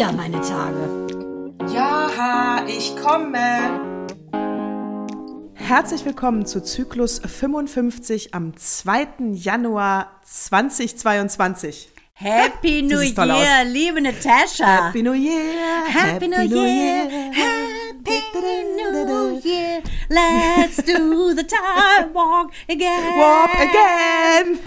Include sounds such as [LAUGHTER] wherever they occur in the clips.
wieder meine Tage. Ja, ich komme. Herzlich willkommen zu Zyklus 55 am 2. Januar 2022. Happy New Year, liebe Natascha. Happy New Year! Happy New Year, Happy New Year. Let's do the time walk again. Walk again!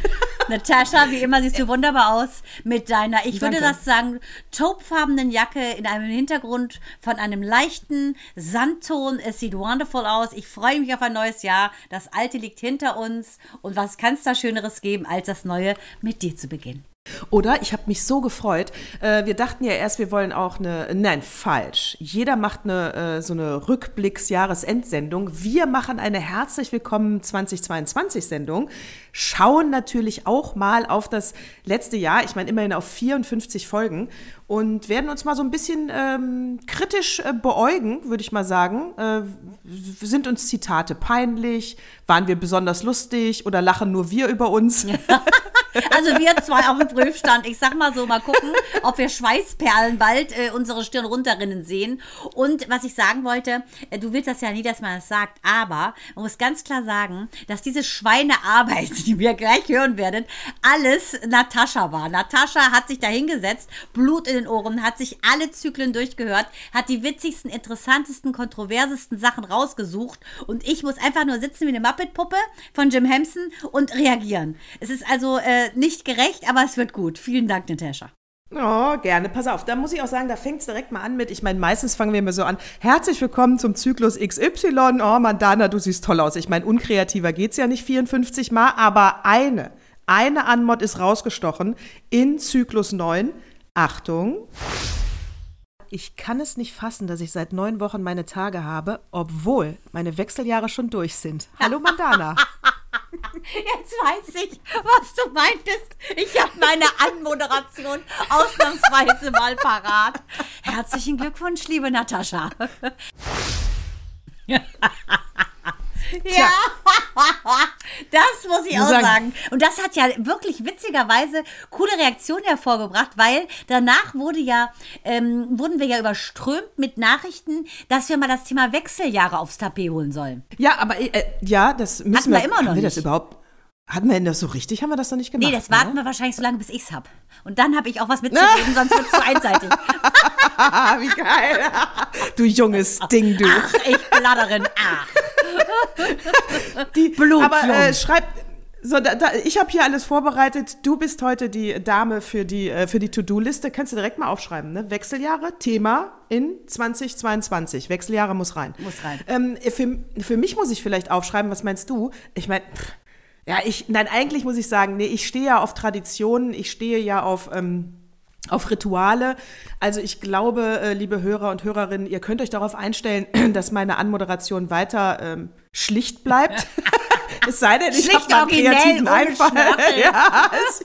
Natascha, wie immer siehst du wunderbar aus mit deiner, ich würde Danke. das sagen, taupefarbenen Jacke in einem Hintergrund von einem leichten Sandton. Es sieht wonderful aus. Ich freue mich auf ein neues Jahr. Das alte liegt hinter uns. Und was kann es da Schöneres geben, als das Neue mit dir zu beginnen? Oder ich habe mich so gefreut. Äh, wir dachten ja erst, wir wollen auch eine. Nein, falsch. Jeder macht eine äh, so eine Rückblicks-Jahresendsendung. Wir machen eine herzlich willkommen 2022-Sendung. Schauen natürlich auch mal auf das letzte Jahr. Ich meine immerhin auf 54 Folgen und werden uns mal so ein bisschen ähm, kritisch äh, beäugen, würde ich mal sagen. Äh, sind uns Zitate peinlich? Waren wir besonders lustig oder lachen nur wir über uns? [LAUGHS] Also wir zwei auf dem Prüfstand. Ich sag mal so, mal gucken, ob wir Schweißperlen bald äh, unsere Stirn runterrinnen sehen. Und was ich sagen wollte, äh, du willst das ja nie, dass man das sagt, aber man muss ganz klar sagen, dass diese Schweinearbeit, die wir gleich hören werden, alles Natascha war. Natascha hat sich da hingesetzt, Blut in den Ohren, hat sich alle Zyklen durchgehört, hat die witzigsten, interessantesten, kontroversesten Sachen rausgesucht und ich muss einfach nur sitzen wie eine Muppet-Puppe von Jim Henson und reagieren. Es ist also äh, nicht gerecht, aber es wird gut. Vielen Dank, Natascha. Oh, gerne. Pass auf, da muss ich auch sagen, da fängt es direkt mal an mit, ich meine, meistens fangen wir immer so an, herzlich willkommen zum Zyklus XY. Oh, Mandana, du siehst toll aus. Ich meine, unkreativer geht's ja nicht 54 Mal, aber eine, eine Anmod ist rausgestochen in Zyklus 9. Achtung. Ich kann es nicht fassen, dass ich seit neun Wochen meine Tage habe, obwohl meine Wechseljahre schon durch sind. Hallo Mandana. [LAUGHS] Jetzt weiß ich, was du meintest. Ich habe meine Anmoderation ausnahmsweise mal parat. Herzlichen Glückwunsch, liebe Natascha. [LAUGHS] Ja, [LAUGHS] das muss ich auch sagen- sagen. Und das hat ja wirklich witzigerweise coole Reaktionen hervorgebracht, weil danach wurde ja, ähm, wurden wir ja überströmt mit Nachrichten, dass wir mal das Thema Wechseljahre aufs Tapet holen sollen. Ja, aber äh, ja, das müssen Hatten wir, wir immer noch haben wir das nicht. überhaupt, hatten wir denn das so richtig, haben wir das noch nicht gemacht? Nee, das warten ne? wir wahrscheinlich so lange, bis ich's hab. Und dann habe ich auch was mitzugeben, [LAUGHS] sonst wird's zu einseitig. [LAUGHS] Wie geil. du junges Ding, du. Ach, ich Bladderin, ach. Die, Blutjung. aber äh, schreib. So, da, da, ich habe hier alles vorbereitet. Du bist heute die Dame für die, äh, für die To-Do-Liste. Kannst du direkt mal aufschreiben, ne? Wechseljahre, Thema in 2022. Wechseljahre muss rein. Muss rein. Ähm, für, für mich muss ich vielleicht aufschreiben, was meinst du? Ich meine, ja, ich, nein, eigentlich muss ich sagen, nee, ich stehe ja auf Traditionen, ich stehe ja auf, ähm, auf Rituale. Also ich glaube, äh, liebe Hörer und Hörerinnen, ihr könnt euch darauf einstellen, [CLEARS THROAT] dass meine Anmoderation weiter ähm, schlicht bleibt. [LAUGHS] es sei denn, ich habe einen kreativen Einfall. [LAUGHS] Ja, es,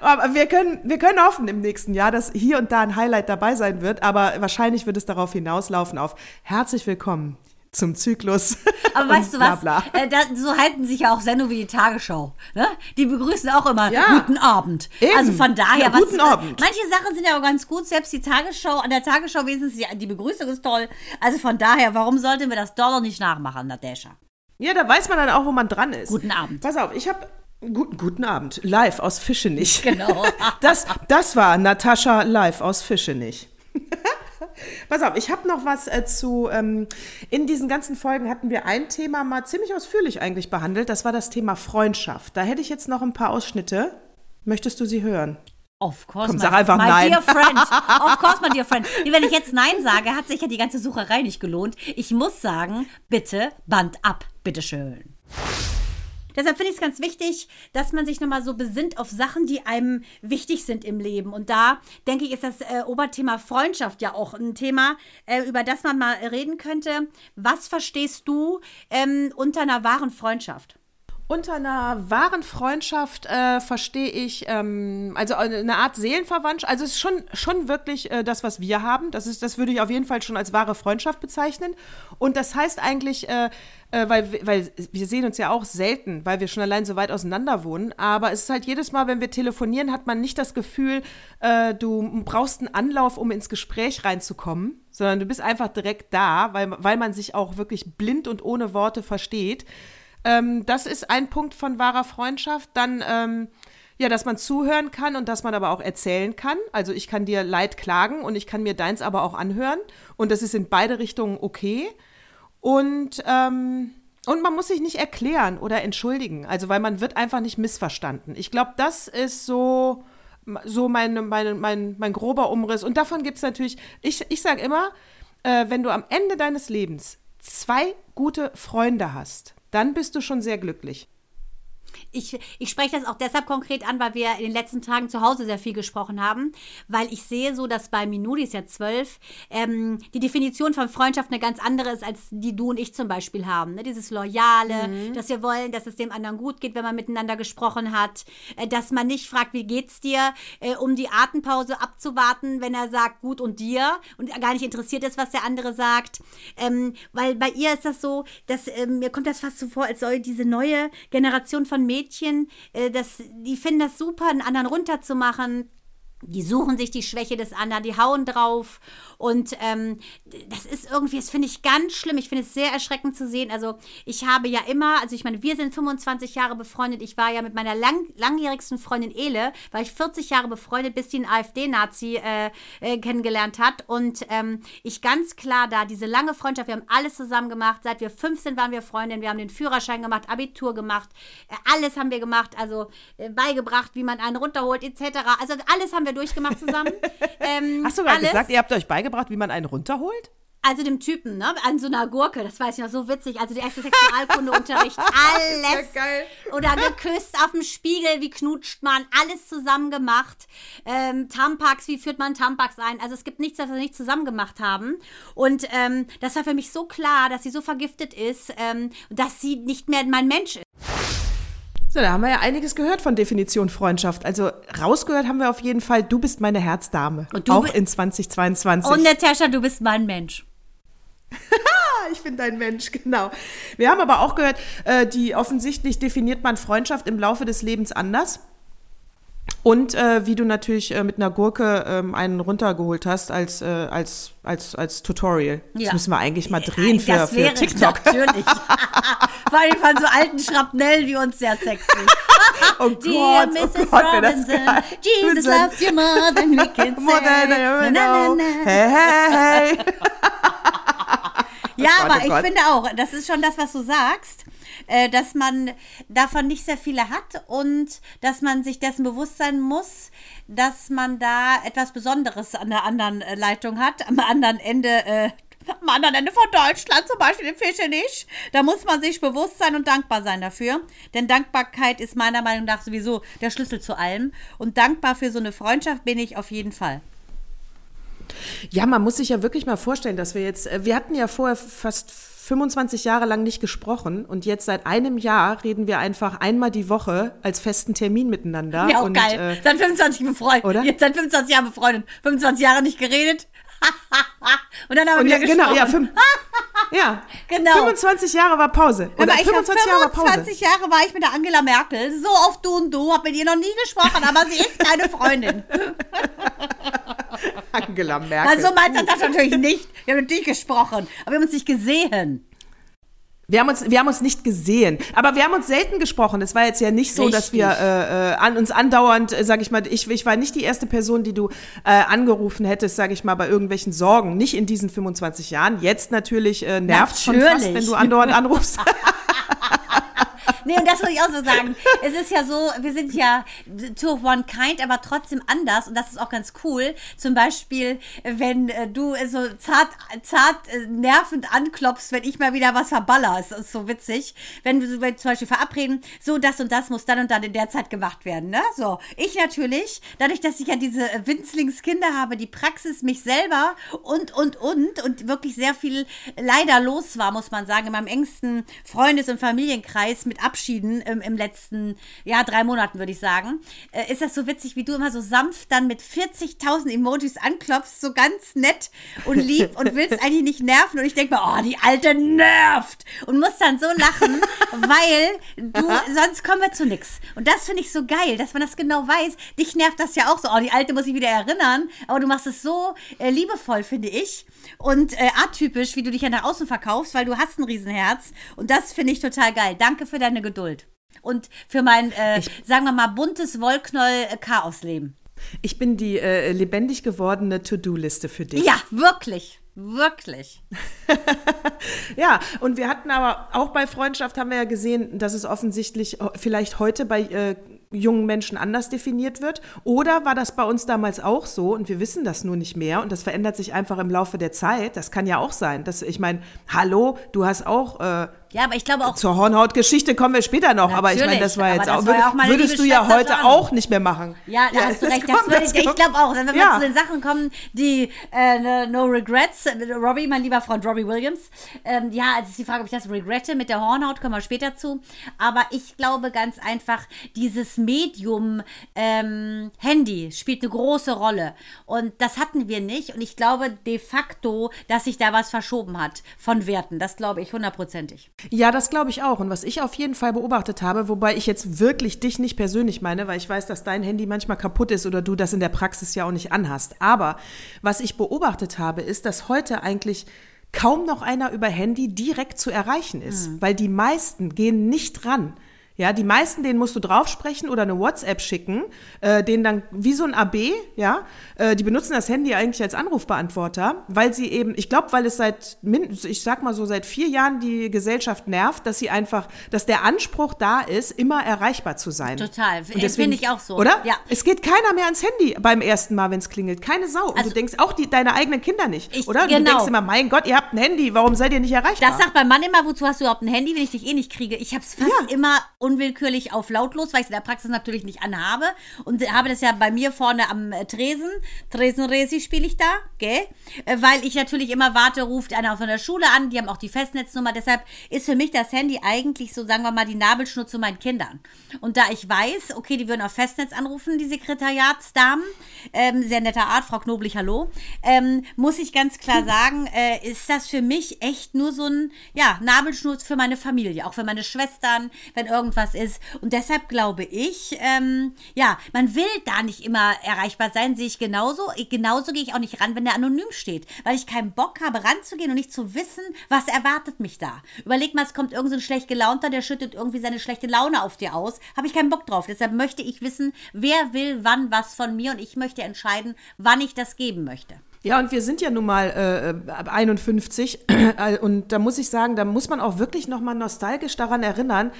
aber wir können, wir können hoffen im nächsten Jahr, dass hier und da ein Highlight dabei sein wird. Aber wahrscheinlich wird es darauf hinauslaufen auf herzlich willkommen zum Zyklus. Aber weißt du was? bla. Äh, da, so halten sich ja auch Sendungen wie die Tagesschau. Ne? Die begrüßen auch immer Ja. guten Abend. Eben. Also von daher, Ja, was, guten Abend. manche Sachen sind ja auch ganz gut. Selbst die Tagesschau, an der Tagesschau wenigstens die, die Begrüßung ist toll. Also von daher, warum sollten wir das Dollar nicht nachmachen, Nadesha? Ja, da weiß man dann auch, wo man dran ist. Guten Abend. Pass auf, ich habe guten, guten Abend. Live aus Fischenich. Genau. [LAUGHS] Das, das war Natascha live aus Fischenich. [LAUGHS] Pass auf, ich habe noch was äh, zu. Ähm, in diesen ganzen Folgen hatten wir ein Thema mal ziemlich ausführlich eigentlich behandelt. Das war das Thema Freundschaft. Da hätte ich jetzt noch ein paar Ausschnitte. Möchtest du sie hören? Of course, Komm, my, sag einfach my nein. dear [LAUGHS] friend. Of course, my dear friend. Wenn ich jetzt Nein sage, hat sich ja die ganze Sucherei nicht gelohnt. Ich muss sagen, bitte Band ab, bitteschön. Deshalb finde ich es ganz wichtig, dass man sich nochmal so besinnt auf Sachen, die einem wichtig sind im Leben. Und da, denke ich, ist das äh, Oberthema Freundschaft ja auch ein Thema, äh, über das man mal reden könnte. Was verstehst du ähm, unter einer wahren Freundschaft? Unter einer wahren Freundschaft äh, verstehe ich, ähm, also eine Art Seelenverwandtschaft. Also es ist schon, schon wirklich äh, das, was wir haben. Das, ist, das würde ich auf jeden Fall schon als wahre Freundschaft bezeichnen. Und das heißt eigentlich, äh, äh, weil, weil wir sehen uns ja auch selten, weil wir schon allein so weit auseinander wohnen. Aber es ist halt jedes Mal, wenn wir telefonieren, hat man nicht das Gefühl, äh, du brauchst einen Anlauf, um ins Gespräch reinzukommen, sondern du bist einfach direkt da, weil, weil man sich auch wirklich blind und ohne Worte versteht. Ähm, das ist ein Punkt von wahrer Freundschaft. Dann, ähm, ja, dass man zuhören kann und dass man aber auch erzählen kann. Also ich kann dir Leid klagen und ich kann mir deins aber auch anhören. Und das ist in beide Richtungen okay. Und, ähm, und man muss sich nicht erklären oder entschuldigen. Also weil man wird einfach nicht missverstanden. Ich glaube, das ist so, so mein, mein, mein, mein grober Umriss. Und davon gibt es natürlich, ich, ich sage immer, äh, wenn du am Ende deines Lebens zwei gute Freunde hast, dann bist du schon sehr glücklich. Ich, ich spreche das auch deshalb konkret an, weil wir in den letzten Tagen zu Hause sehr viel gesprochen haben, weil ich sehe so, dass bei Minudi ist ja zwölf, ähm, die Definition von Freundschaft eine ganz andere ist, als die du und ich zum Beispiel haben. Ne? Dieses Loyale, mhm. dass wir wollen, dass es dem anderen gut geht, wenn man miteinander gesprochen hat, äh, dass man nicht fragt, wie geht's dir, äh, um die Atempause abzuwarten, wenn er sagt, gut und dir und gar nicht interessiert ist, was der andere sagt. Ähm, weil bei ihr ist das so, dass ähm, mir kommt das fast so vor, als soll diese neue Generation von Mädchen, äh, das, die finden das super, einen anderen runterzumachen. Die suchen sich die Schwäche des anderen, die hauen drauf. Und ähm, das ist irgendwie, das finde ich ganz schlimm. Ich finde es sehr erschreckend zu sehen. Also, ich habe ja immer, also ich meine, wir sind 25 Jahre befreundet. Ich war ja mit meiner lang, langjährigsten Freundin Ele, war ich 40 Jahre befreundet, bis die einen AfD-Nazi äh, äh, kennengelernt hat. Und ähm, ich ganz klar da, diese lange Freundschaft, wir haben alles zusammen gemacht. Seit wir 15 waren wir Freundinnen. Wir haben den Führerschein gemacht, Abitur gemacht. Äh, alles haben wir gemacht. Also äh, beigebracht, wie man einen runterholt, etc. Also, alles haben wir durchgemacht zusammen. [LAUGHS] Ähm, Hast du gerade gesagt, ihr habt euch beigebracht, wie man einen runterholt? Also dem Typen, ne? An so einer Gurke, das weiß ich noch, so witzig. Also der erste Sexualkundeunterricht, [LAUGHS] alles. Ja geil. Oder geküsst auf dem Spiegel, wie knutscht man, alles zusammen gemacht. Ähm, Tampax, wie führt man Tampax ein? Also es gibt nichts, was wir nicht zusammen gemacht haben. Und ähm, das war für mich so klar, dass sie so vergiftet ist, ähm, dass sie nicht mehr mein Mensch ist. So, da haben wir ja einiges gehört von Definition Freundschaft. Also rausgehört haben wir auf jeden Fall, du bist meine Herzdame. Und auch in 2022. Und Natascha, du bist mein Mensch. [LAUGHS] ich bin dein Mensch, genau. Wir haben aber auch gehört, äh, die offensichtlich definiert man Freundschaft im Laufe des Lebens anders. Und äh, wie du natürlich äh, mit einer Gurke ähm, einen runtergeholt hast als, äh, als, als, als Tutorial. Ja. Das müssen wir eigentlich mal drehen für, für TikTok. Natürlich. [LAUGHS] [LAUGHS] Vor allem von so alten Schrapnellen wie uns sehr sexy. oh Dear Gott, Mrs. Oh Gott, Robinson, Jesus loves you more than we can say. [LAUGHS] More than I know. Hey, hey, hey. ja, oh aber oh ich finde auch, das ist schon das, was du sagst äh, dass man davon nicht sehr viele hat und dass man sich dessen bewusst sein muss, dass man da etwas Besonderes an der anderen äh, Leitung hat, am anderen Ende äh, am anderen Ende von Deutschland, zum Beispiel in Fischenich. Da muss man sich bewusst sein und dankbar sein dafür. Denn Dankbarkeit ist meiner Meinung nach sowieso der Schlüssel zu allem. Und dankbar für so eine Freundschaft bin ich auf jeden Fall. Ja, man muss sich ja wirklich mal vorstellen, dass wir jetzt, äh, wir hatten ja vorher fast 25 Jahre lang nicht gesprochen und jetzt seit einem Jahr reden wir einfach einmal die Woche als festen Termin miteinander. Ja, auch und, geil. Äh, seit 25 befreundet. Oder? Jetzt seit 25 Jahren befreundet. 25 Jahre nicht geredet. [LAUGHS] und dann haben wir und wieder [LAUGHS] ja, Genau, ja, fünf, ja, genau. 25 Jahre war Pause. Oder aber 25 Jahre war Pause. 25 Jahre war ich mit der Angela Merkel so auf Du und Du, hab mit ihr noch nie gesprochen, aber sie ist meine Freundin. [LAUGHS] Angela Merkel. Na, so meinst du das natürlich nicht. Wir haben natürlich gesprochen, aber wir haben uns nicht gesehen. Wir haben, uns, wir haben uns nicht gesehen, aber wir haben uns selten gesprochen. Es war jetzt ja nicht so, Richtig. dass wir äh, äh, an uns andauernd, äh, sage ich mal, ich, ich war nicht die erste Person, die du äh, angerufen hättest, sage ich mal, bei irgendwelchen Sorgen. Nicht in diesen 25 Jahren. Jetzt natürlich äh, nervt schon fast, wenn du andauernd anrufst. [LAUGHS] nee, und das muss ich auch so sagen. Es ist ja so, wir sind ja two of one kind, aber trotzdem anders und das ist auch ganz cool. Zum Beispiel, wenn äh, du so zart, zart äh, nervend anklopfst, wenn ich mal wieder was verballer. Das ist so witzig. Wenn wir wenn zum Beispiel verabreden, so das und das muss dann und dann in der Zeit gemacht werden. Ne? So, ich natürlich, dadurch, dass ich ja diese Winzlingskinder habe, die Praxis mich selber und, und, und und wirklich sehr viel leider los war, muss man sagen, in meinem engsten Freundes- und Familienkreis mit Ab verabschieden im, im letzten, ja, drei Monaten, würde ich sagen, äh, ist das so witzig, wie du immer so sanft dann mit 40.000 Emojis anklopfst, so ganz nett und lieb und willst eigentlich nicht nerven. Und ich denke mir, oh, die Alte nervt. Und muss dann so lachen, [LAUGHS] weil du, sonst kommen wir zu nichts. Und das finde ich so geil, dass man das genau weiß. Dich nervt das ja auch so, oh, die Alte muss ich wieder erinnern. Aber du machst es so äh, liebevoll, finde ich. Und äh, atypisch, wie du dich ja nach außen verkaufst, weil du hast ein Riesenherz. Und das finde ich total geil. Danke für deine Geduld. Und für mein, äh, sagen wir mal, buntes Wollknoll-Chaosleben. Ich bin die äh, lebendig gewordene To-Do-Liste für dich. Ja, wirklich. Wirklich. [LAUGHS] Ja, und wir hatten aber auch bei Freundschaft haben wir ja gesehen, dass es offensichtlich äh, vielleicht heute bei äh, jungen Menschen anders definiert wird. Oder war das bei uns damals auch so und wir wissen das nur nicht mehr und das verändert sich einfach im Laufe der Zeit. Das kann ja auch sein. Dass, ich meine, hallo, du hast auch. Äh, Ja, aber ich glaube auch, zur Hornhautgeschichte kommen wir später noch, aber ich meine, das war jetzt aber auch, das war ja auch würdest du ja heute Jana. auch nicht mehr machen. Ja, da hast du recht. Das kommt, würde ich ich glaube auch, wenn wir Ja. zu den Sachen kommen, die äh, ne, No Regrets, äh, Robbie, mein lieber Freund Robbie Williams. Ähm, ja, es ist die Frage, ob ich das regrette mit der Hornhaut, kommen wir später zu. Aber ich glaube ganz einfach, dieses Medium ähm, Handy spielt eine große Rolle. Und das hatten wir nicht. Und ich glaube de facto, dass sich da was verschoben hat von Werten. Das glaube ich hundertprozentig. Ja, das glaube ich auch. Und was ich auf jeden Fall beobachtet habe, wobei ich jetzt wirklich dich nicht persönlich meine, weil ich weiß, dass dein Handy manchmal kaputt ist oder du das in der Praxis ja auch nicht anhast. Aber was ich beobachtet habe, ist, dass heute eigentlich kaum noch einer über Handy direkt zu erreichen ist, weil die meisten gehen nicht ran. Ja, die meisten, denen musst du drauf sprechen oder eine WhatsApp schicken, äh, denen dann wie so ein AB, ja, äh, die benutzen das Handy eigentlich als Anrufbeantworter, weil sie eben, ich glaube, weil es seit, ich sag mal so, seit vier Jahren die Gesellschaft nervt, dass sie einfach, dass der Anspruch da ist, immer erreichbar zu sein. Total. Äh, deswegen- finde ich auch so. Oder? Ja. Es geht keiner mehr ans Handy beim ersten Mal, wenn es klingelt. Keine Sau. Und Also- du denkst auch die, deine eigenen Kinder nicht, Ich- oder? Genau. Du denkst immer, mein Gott, ihr habt ein Handy, warum seid ihr nicht erreichbar? Das sagt mein Mann immer, wozu hast du überhaupt ein Handy, wenn ich dich eh nicht kriege? Ich habe es fast Ja. immer unwillkürlich auf lautlos, weil ich es in der Praxis natürlich nicht anhabe. Und habe das ja bei mir vorne am äh, Tresen. Tresenresi spiele ich da, gell? Äh, Weil ich natürlich immer warte, ruft einer von der Schule an, die haben auch die Festnetznummer. Deshalb ist für mich das Handy eigentlich so, sagen wir mal, die Nabelschnur zu meinen Kindern. Und da ich weiß, okay, die würden auf Festnetz anrufen, die Sekretariatsdamen, ähm, sehr netter Art, Frau Knoblich, hallo, ähm, muss ich ganz klar [LAUGHS] sagen, äh, ist das für mich echt nur so ein, ja, Nabelschnur für meine Familie, auch für meine Schwestern, wenn irgendwas ist. Und deshalb glaube ich, ähm, ja, man will da nicht immer erreichbar sein, sehe ich genauso. Ich, genauso gehe ich auch nicht ran, wenn der anonym steht, weil ich keinen Bock habe, ranzugehen und nicht zu wissen, was erwartet mich da. Überleg mal, es kommt irgend so ein schlecht gelaunter, der schüttet irgendwie seine schlechte Laune auf dir aus. Habe ich keinen Bock drauf. Deshalb möchte ich wissen, wer will wann was von mir und ich möchte entscheiden, wann ich das geben möchte. Ja, und wir sind ja nun mal äh, ab 51 äh, und da muss ich sagen, da muss man auch wirklich noch mal nostalgisch daran erinnern.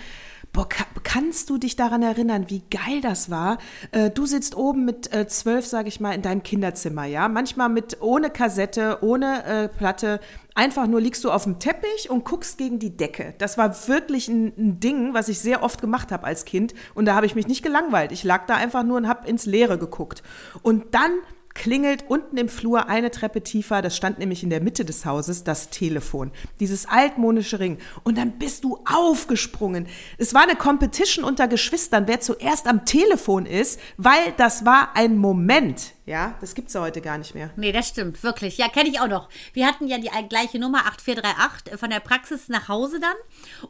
Boah, ka kannst du dich daran erinnern, wie geil das war? Äh, du sitzt oben mit äh, zwölf, sage ich mal, in deinem Kinderzimmer, ja? Manchmal mit ohne Kassette, ohne äh, Platte. Einfach nur liegst du auf dem Teppich und guckst gegen die Decke. Das war wirklich ein, ein Ding, was ich sehr oft gemacht habe als Kind. Und da habe ich mich nicht gelangweilt. Ich lag da einfach nur und habe ins Leere geguckt. Und dann klingelt unten im Flur eine Treppe tiefer, das stand nämlich in der Mitte des Hauses, das Telefon. Dieses altmodische Ring. Und dann bist du aufgesprungen. Es war eine Competition unter Geschwistern, wer zuerst am Telefon ist, weil das war ein Moment. Ja, das gibt's ja heute gar nicht mehr. Nee, das stimmt, wirklich. Ja, kenne ich auch noch. Wir hatten ja die gleiche Nummer 8438 von der Praxis nach Hause dann.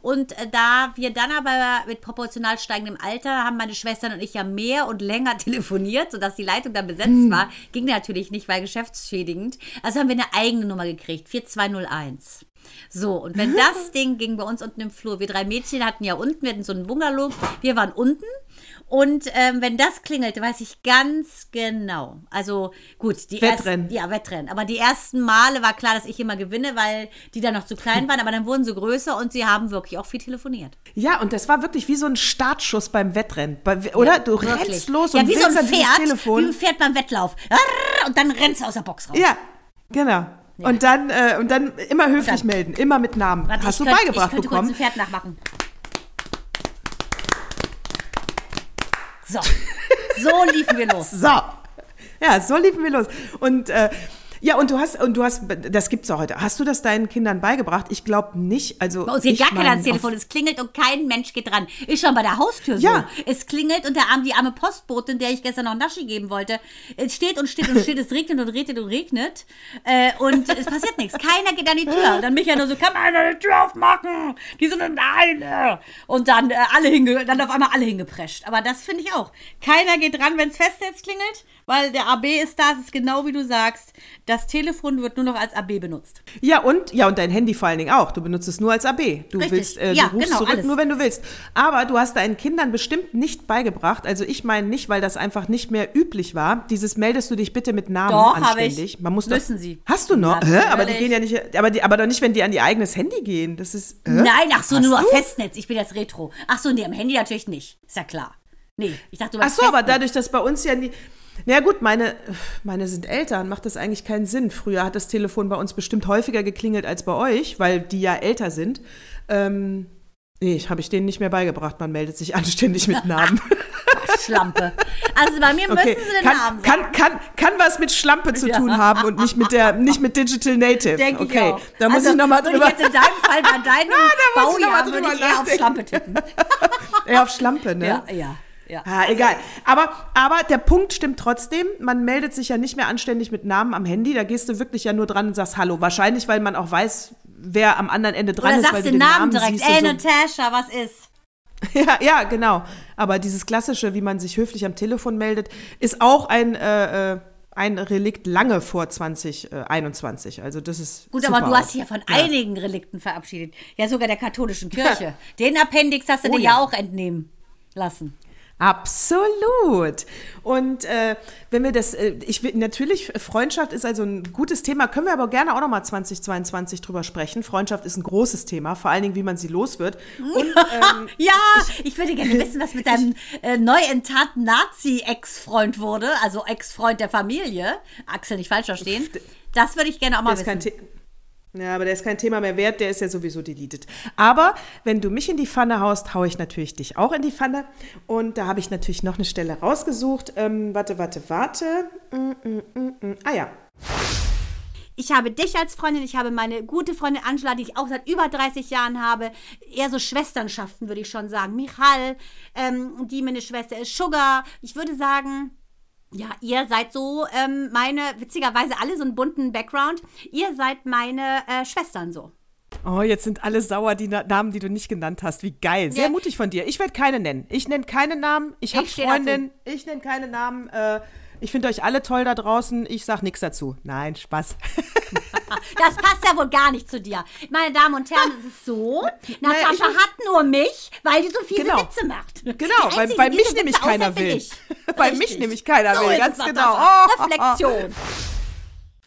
Und äh, da wir dann aber mit proportional steigendem Alter haben meine Schwestern und ich ja mehr und länger [LAUGHS] telefoniert, sodass die Leitung dann besetzt war. Ging natürlich nicht, weil geschäftsschädigend. Also haben wir eine eigene Nummer gekriegt, 4201. So, und wenn [LAUGHS] das Ding ging bei uns unten im Flur, wir drei Mädchen hatten ja unten, wir hatten so einen Bungalow, wir waren unten und ähm, wenn das klingelte, weiß ich ganz genau. Also gut, die Wettrennen. ersten, ja Wettrennen. Aber die ersten Male war klar, dass ich immer gewinne, weil die dann noch zu klein [LAUGHS] waren. Aber dann wurden sie größer und sie haben wirklich auch viel telefoniert. Ja, und das war wirklich wie so ein Startschuss beim Wettrennen. Oder? Du Wirklich. rennst los ja, und wie so ein Pferd, wie Telefon. ein Pferd beim Wettlauf. Und dann rennst du aus der Box raus. Ja, genau. Und dann äh, und dann immer höflich dann- melden, immer mit Namen. Warte, Hast du könnt- beigebracht ich könnte bekommen? kurz ein Pferd nachmachen. So, so liefen wir los. So. Ja, so liefen wir los. Und äh, Ja, und du hast, und du hast, das gibt's auch heute. Hast du das deinen Kindern beigebracht? Ich glaube nicht. Also Bei uns geht gar keiner ans Telefon. Es klingelt und kein Mensch geht dran. Ist schon bei der Haustür Ja. so. Es klingelt und der arme, die arme Postbotin, der ich gestern noch Naschi geben wollte, es steht und steht und steht, es regnet und regnet und regnet. Äh, und es passiert nichts. Keiner geht an die Tür. Und dann Michael nur so, kann man eine Tür aufmachen? Die sind alleine. Und dann äh, alle hinge dann auf einmal alle hingeprescht. Aber das finde ich auch. Keiner geht dran, wenn es Festnetz klingelt, weil der AB ist da. Es ist genau wie du sagst. Das Telefon wird nur noch als AB benutzt. Ja, und, ja, und dein Handy vor allen Dingen auch. Du benutzt es nur als AB. Du Richtig. willst, äh, Ja, du rufst genau, zurück, alles. nur wenn du willst. Aber du hast deinen Kindern bestimmt nicht beigebracht, also ich meine nicht, weil das einfach nicht mehr üblich war, dieses meldest du dich bitte mit Namen Doch, habe anständig. ich. Man muss Müssen doch, sie. Hast du noch? Hä? Aber die gehen ja nicht, aber, die, aber doch nicht, wenn die an ihr eigenes Handy gehen. Das ist, hä? Nein, ach so, nur du? Festnetz. Ich bin jetzt Retro. Ach so, nee, am Handy natürlich nicht. Ist ja klar. Nee, ich dachte, du Ach so, aber Festnetz. dadurch, dass bei uns ja nie. Na ja, gut, meine, meine sind Eltern, macht das eigentlich keinen Sinn. Früher hat das Telefon bei uns bestimmt häufiger geklingelt als bei euch, weil die ja älter sind. Ähm, nee, habe ich denen nicht mehr beigebracht. Man meldet sich [LAUGHS] anständig mit Namen. [LAUGHS] Schlampe. Also bei mir Okay, müssen sie den kann, Namen sagen. kann, kann, kann was mit Schlampe zu [LAUGHS] Ja. tun haben und nicht mit der, nicht mit Digital Native. Denke okay, ich auch. da muss also, ich nochmal drüber. ich jetzt in deinem Fall bei deinem da muss ich Baujahr würde ich eher auf. Schlampe tippen. Ja, auf Schlampe, ne? Ja, ja, ja. Ah, egal. Aber, aber der Punkt stimmt trotzdem. Man meldet sich ja nicht mehr anständig mit Namen am Handy. Da gehst du wirklich ja nur dran und sagst Hallo. Wahrscheinlich, weil man auch weiß, wer am anderen Ende dran Oder ist, weil sagst du den den Namen Namen direkt. siehst. Ey, so. Natascha, was ist? [LAUGHS] ja, ja, genau. Aber dieses klassische, wie man sich höflich am Telefon meldet, ist auch ein, äh, äh, ein Relikt lange vor 2021. Also das ist Gut, aber du hast dich ja von einigen Relikten verabschiedet. Ja, sogar der katholischen [LAUGHS] Kirche. Den Appendix hast du Oh dir ja. ja auch entnehmen lassen. Absolut. Und äh, wenn wir das, äh, ich will, natürlich, Freundschaft ist also ein gutes Thema, können wir aber gerne auch nochmal 2022 drüber sprechen. Freundschaft ist ein großes Thema, vor allen Dingen, wie man sie los wird. Und [LAUGHS] ähm, Ja, ich, würde gerne wissen, was mit deinem äh, neu enttarnten Nazi-Ex-Freund wurde, also Ex-Freund der Familie. Axel, nicht falsch verstehen. Das würde ich gerne auch mal wissen. Ja, aber der ist kein Thema mehr wert, der ist ja sowieso deleted. Aber wenn du mich in die Pfanne haust, haue ich natürlich dich auch in die Pfanne. Und da habe ich natürlich noch eine Stelle rausgesucht. Ähm, warte, warte, warte. Mm, mm, mm, mm. Ah ja, Ich habe dich als Freundin, ich habe meine gute Freundin Angela, die ich auch seit über 30 Jahren habe. Eher so Schwesternschaften, würde ich schon sagen. Michal, ähm, die meine Schwester ist, Sugar. Ich würde sagen, ja, ihr seid so ähm, meine, witzigerweise alle so einen bunten Background. Ihr seid meine äh, Schwestern so. Oh, jetzt sind alle sauer, die Na Namen, die du nicht genannt hast. Wie geil. Sehr Ja. mutig von dir. Ich werde keine nennen. Ich nenne keine Namen. Ich habe Freundinnen. Ich nenne keine Namen. Äh, ich finde euch alle toll da draußen. Ich sag nichts dazu. Nein, Spaß. [LAUGHS] Das passt ja wohl gar nicht zu dir. Meine Damen und Herren, es ist so, [LAUGHS] Naja, Natascha ich- hat nur mich, weil die so fiese Genau. Witze macht. Genau, weil, [LAUGHS] weil mich nämlich keiner will. ich. Weil mich nämlich keiner So will, ganz genau. Oh. Reflexion.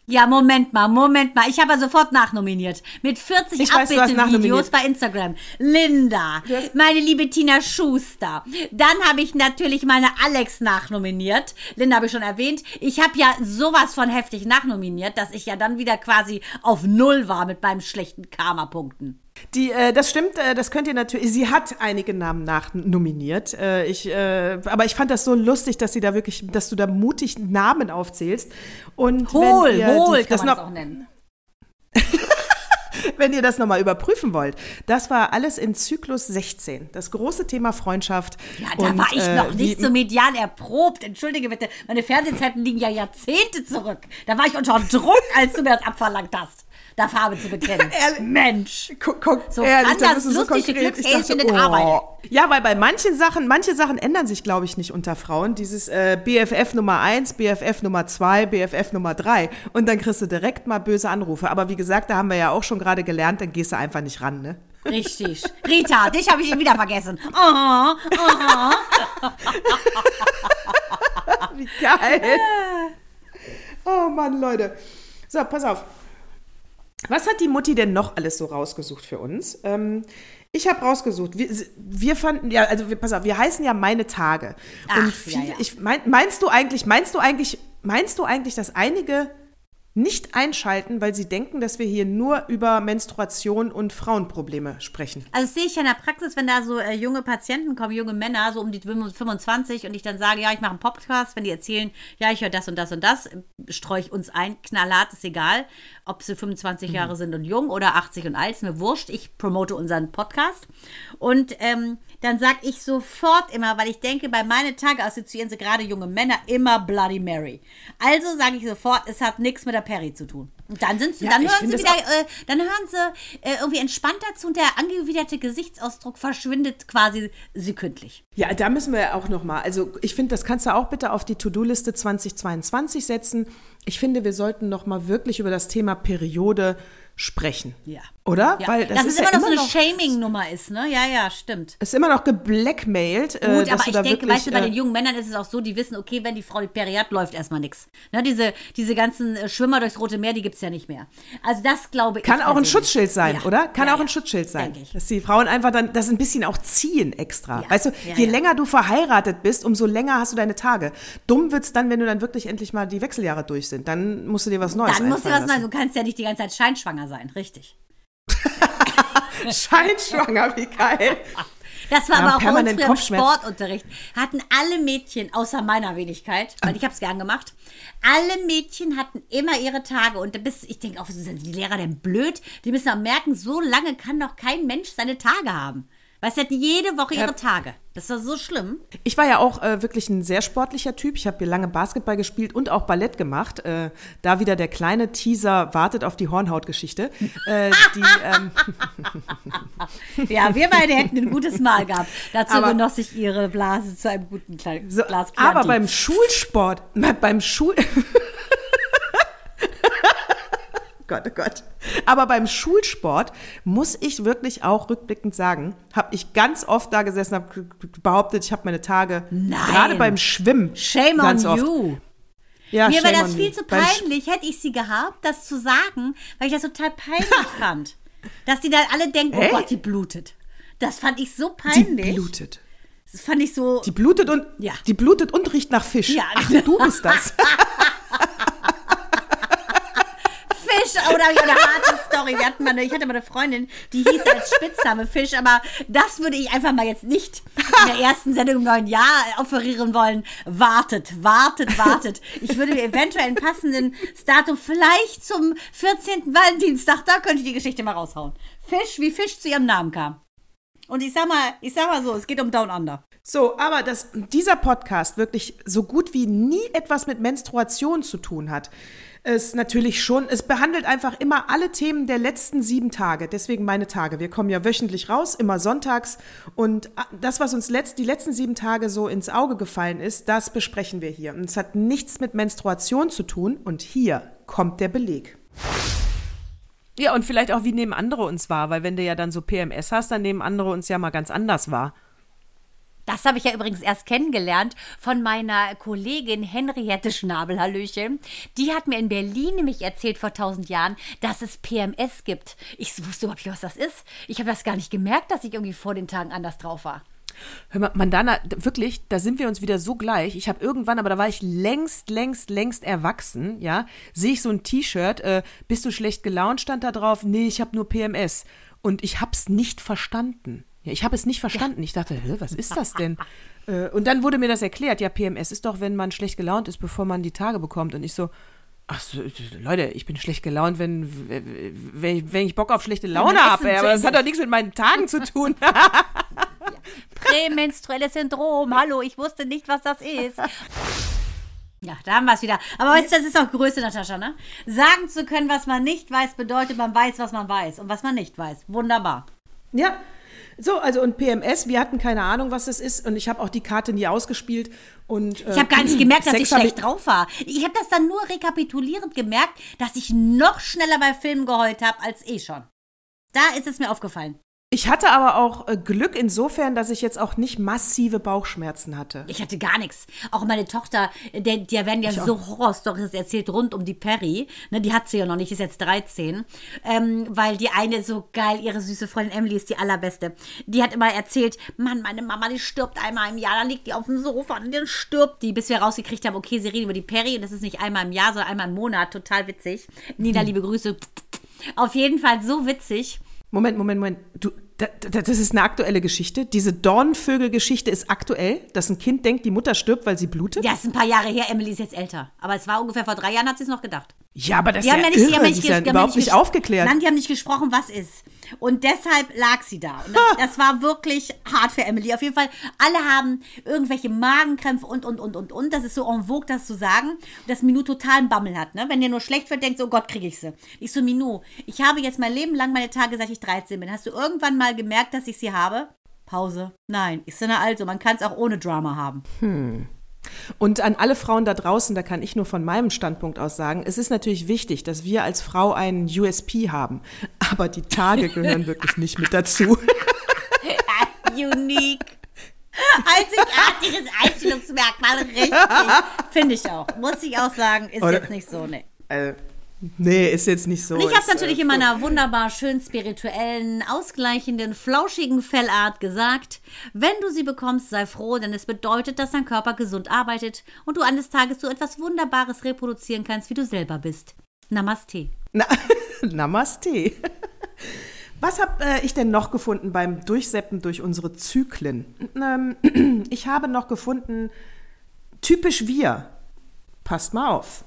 Ja, Moment mal, Moment mal. Ich habe ja sofort nachnominiert. Mit 40 Ich weiß, Abbitte-Videos bei Instagram. Linda, meine liebe Tina Schuster. Dann habe ich natürlich meine Alex nachnominiert. Linda habe ich schon erwähnt. Ich habe ja sowas von heftig nachnominiert, dass ich ja dann wieder quasi auf Null war mit meinen schlechten Karma-Punkten. Die, äh, das stimmt, äh, das könnt ihr natürlich. Sie hat einige Namen nachnominiert. Äh, ich, äh, aber ich fand das so lustig, dass sie da wirklich, dass du da mutig Namen aufzählst. Und Hohl, wenn ihr hohl die, kann das man das noch, auch nennen. [LAUGHS] wenn ihr das nochmal überprüfen wollt, das war alles in Zyklus 16. Das große Thema Freundschaft. Ja, da Und, war ich äh, noch wie- nicht so medial erprobt. Entschuldige bitte, meine Fernsehzeiten liegen ja Jahrzehnte zurück. Da war ich unter Druck, als du mir das abverlangt hast, da Farbe zu bekennen. [LAUGHS] Ehrlich? Mensch. Guck, guck, So ehrlich, kann da das so lustige nicht arbeiten. oh. Ja, weil bei manchen Sachen, manche Sachen ändern sich, glaube ich, nicht unter Frauen. Dieses äh, BFF Nummer 1, BFF Nummer 2, BFF Nummer 3 und dann kriegst du direkt mal böse Anrufe. Aber wie gesagt, da haben wir ja auch schon gerade gelernt, dann gehst du einfach nicht ran, ne? Richtig. Rita, dich habe ich wieder vergessen. Aha, [LAUGHS] aha. Wie geil. Oh Mann, Leute. So, pass auf. Was hat die Mutti denn noch alles so rausgesucht für uns? Ähm, ich habe rausgesucht, wir, wir fanden, ja, also wir, pass auf, wir heißen ja meine Tage. Ach, Und ja, viel, ja. Ich, mein, meinst du eigentlich, meinst du eigentlich, meinst du eigentlich, dass einige nicht einschalten, weil sie denken, dass wir hier nur über Menstruation und Frauenprobleme sprechen. Also das sehe ich ja in der Praxis, wenn da so äh, junge Patienten kommen, junge Männer, so um die 25 und ich dann sage, ja, ich mache einen Podcast, wenn die erzählen, ja, ich höre das und das und das, streue ich uns ein, knallhart, ist egal, ob sie 25 Jahre sind und jung oder 80 und alt, ist mir wurscht, ich promote unseren Podcast und ähm, dann sage ich sofort immer, weil ich denke, bei meinen Tage assoziieren sie gerade junge Männer immer Bloody Mary. Also sage ich sofort, es hat nichts mit der Perry zu tun. Und dann sind sie, Ja, dann hören sie wieder, äh, dann hören sie äh, irgendwie entspannter zu und der angewiderte Gesichtsausdruck verschwindet quasi sekündlich. Ja, da müssen wir auch noch mal. Also ich finde, das kannst du auch bitte auf die To-Do-Liste 2022 setzen. Ich finde, wir sollten noch mal wirklich über das Thema Periode sprechen. Ja. Oder? Ja. Weil das, Dass ist es ja immer noch so immer eine noch, Shaming-Nummer ist, ne? Ja, ja, stimmt. ist immer noch geblackmailt. äh, Gut, dass aber ich denke, wirklich, weißt du, bei äh, den jungen Männern ist es auch so, die wissen, okay, wenn die Frau die Peri hat, läuft erstmal nichts. Ne, diese, diese ganzen äh, Schwimmer durchs Rote Meer, die gibt es ja nicht mehr. Also das glaube ich. Kann auch ein. Schutzschild sein, Ja. oder? Kann Ja, auch ja. ein Schutzschild sein. Denke ich. Dass die Frauen einfach dann das ein bisschen auch ziehen extra. Ja. Weißt du, Ja, je ja. länger du verheiratet bist, umso länger hast du deine Tage. Dumm wird's dann, wenn du dann wirklich endlich mal die Wechseljahre durch sind. Dann musst du dir was Neues Dann musst du was machen. Du kannst ja nicht die ganze Zeit scheinschwanger sein, richtig. [LAUGHS] Scheinschwanger, wie geil. Das war Ja, aber auch bei uns im. Sportunterricht. Hatten alle Mädchen, außer meiner Wenigkeit, weil ich habe es gern gemacht, alle Mädchen hatten immer ihre Tage. Und bis, ich denke auch, sind die Lehrer denn blöd? Die müssen auch merken, so lange kann doch kein Mensch seine Tage haben. Weißt du, hatten jede Woche ihre Tage. Das war so schlimm. Ich war ja auch äh, wirklich ein sehr sportlicher Typ. Ich habe hier lange Basketball gespielt und auch Ballett gemacht. Äh, da wieder der kleine Teaser wartet auf die Hornhautgeschichte. Äh, die, ähm, [LAUGHS] Ja, wir beide hätten ein gutes Mahl gehabt. Dazu Aber- genoss ich ihre Blase zu einem guten Kle so, Glas aber beim Schulsport, beim Schul... [LAUGHS] Gott, oh Gott. Aber beim Schulsport muss ich wirklich auch rückblickend sagen, habe ich ganz oft da gesessen, habe behauptet, ich habe meine Tage, Nein. gerade beim Schwimmen, Shame ganz on oft. you. Ja, Mir wäre shame das viel you. zu peinlich, hätte ich sie gehabt, das zu sagen, weil ich das total peinlich [LAUGHS] fand. Dass die dann alle denken, oh Hey. Gott, die blutet. Das fand ich so Die peinlich. blutet. Das fand ich so. Die blutet und Ja. die blutet und riecht nach Fisch. Ja. Ach, du bist das. [LAUGHS] Fisch, oh, da habe ich eine harte Story. Wir hatten mal eine, ich hatte mal eine Freundin, die hieß als Spitzname Fisch, aber das würde ich einfach mal jetzt nicht in der ersten Sendung im neuen Jahr offerieren wollen. Wartet, wartet, wartet. Ich würde mir eventuell einen passenden Datum, vielleicht zum 14. Valentinstag, da könnte ich die Geschichte mal raushauen. Fisch, wie Fisch zu ihrem Namen kam. Und ich sag mal, ich sag mal so, es geht um Down Under. So, aber dass dieser Podcast wirklich so gut wie nie etwas mit Menstruation zu tun hat, ist natürlich schon, es behandelt einfach immer alle Themen der letzten sieben Tage. Deswegen meine Tage. Wir kommen ja wöchentlich raus, immer sonntags. Und das, was uns letzt, die letzten sieben Tage so ins Auge gefallen ist, das besprechen wir hier. Und es hat nichts mit Menstruation zu tun. Und hier kommt der Beleg. Ja, und vielleicht auch, wie nehmen andere uns wahr, weil wenn du ja dann so PMS hast, dann nehmen andere uns ja mal ganz anders wahr. Das habe ich ja übrigens erst kennengelernt von meiner Kollegin Henriette Schnabel, Hallöchen. Die hat mir in Berlin nämlich erzählt vor tausend Jahren, dass es PMS gibt. Ich wusste überhaupt nicht, was das ist. Ich habe das gar nicht gemerkt, dass ich irgendwie vor den Tagen anders drauf war. Hör mal, Mandana, wirklich, da sind wir uns wieder so gleich. Ich habe irgendwann, aber da war ich längst, längst, längst erwachsen, ja, sehe ich so ein T-Shirt, äh, bist du schlecht gelaunt, stand da drauf, nee, ich habe nur PMS. Und ich hab's nicht verstanden. Ja, ich habe es nicht verstanden. Ich dachte, was ist das denn? Äh, und dann wurde mir das erklärt, ja, PMS ist doch, wenn man schlecht gelaunt ist, bevor man die Tage bekommt. Und ich so, ach so, Leute, ich bin schlecht gelaunt, wenn, wenn, wenn ich Bock auf schlechte Laune habe. Aber das hat doch nichts mit meinen Tagen zu tun. [LAUGHS] Prämenstruelles Syndrom. Hallo, ich wusste nicht, was das ist. Ja, da haben wir es wieder. Aber weißt du, das ist auch Größe, Natascha, ne? Sagen zu können, was man nicht weiß, bedeutet, man weiß, was man weiß. Und was man nicht weiß. Wunderbar. Ja. So, also und PMS, wir hatten keine Ahnung, was das ist und ich habe auch die Karte nie ausgespielt und äh, Ich habe gar nicht gemerkt, dass Sex ich schlecht drauf war. Ich habe das dann nur rekapitulierend gemerkt, dass ich noch schneller bei Filmen geheult habe als eh schon. Da ist es mir aufgefallen. Ich hatte aber auch äh, Glück insofern, dass ich jetzt auch nicht massive Bauchschmerzen hatte. Ich hatte gar nichts. Auch meine Tochter, der, der werden ja so Horrorstories erzählt rund um die Perry. Ne, die hat sie ja noch nicht, ist jetzt 13. Ähm, weil die eine so geil, ihre süße Freundin Emily ist die allerbeste. Die hat immer erzählt, Mann, meine Mama, die stirbt einmal im Jahr. Dann liegt die auf dem Sofa und dann stirbt die. Bis wir rausgekriegt haben, okay, sie reden über die Perry und das ist nicht einmal im Jahr, sondern einmal im Monat. Total witzig. Nina, liebe Grüße. Auf jeden Fall so witzig. Moment, Moment, Moment. Du, da, da, das ist eine aktuelle Geschichte. Diese Dornvögel-Geschichte ist aktuell, dass ein Kind denkt, die Mutter stirbt, weil sie blutet. Ja, ist ein paar Jahre her. Emily ist jetzt älter. Aber es war ungefähr vor drei Jahren, hat sie es noch gedacht. Ja, aber das Die ist haben ja, ja nicht, die irre. haben ja die nicht, ist ja ges- die haben überhaupt nicht nicht aufgeklärt. Nein, die haben nicht gesprochen, was ist. Und deshalb lag sie da. Und das, war wirklich hart für Emily. Auf jeden Fall, alle haben irgendwelche Magenkrämpfe und, und, und, und, und. Das ist so en vogue, das zu sagen. Dass Minou total einen Bammel hat. Ne? Wenn dir nur schlecht wird, denkst du, oh Gott, kriege ich sie. Ich so, Minou, ich habe jetzt mein Leben lang meine Tage, seit ich 13 bin. Hast du irgendwann mal gemerkt, dass ich sie habe? Pause. Nein. Ich na also, man kann es auch ohne Drama haben. Und an alle Frauen da draußen, da kann ich nur von meinem Standpunkt aus sagen, es ist natürlich wichtig, dass wir als Frau einen USP haben. Aber die Tage gehören wirklich nicht mit dazu. [LAUGHS] Unique. Einzigartiges Einstellungsmerkmal, richtig. Finde ich auch. Muss ich auch sagen, ist Oder- jetzt nicht so, ne. äh, nee, ist jetzt nicht so. Und ich habe Ist, natürlich äh, in meiner wunderbar schön spirituellen, ausgleichenden, flauschigen Fellart gesagt, wenn du sie bekommst, sei froh, denn es bedeutet, dass dein Körper gesund arbeitet und du eines Tages so etwas Wunderbares reproduzieren kannst, wie du selber bist. Namaste. Na, [LAUGHS] Namaste. [LAUGHS] Was habe äh, ich denn noch gefunden beim Durchseppen durch unsere Zyklen? Ähm, [CLEARS THROAT] ich habe noch gefunden, typisch wir. Passt mal auf.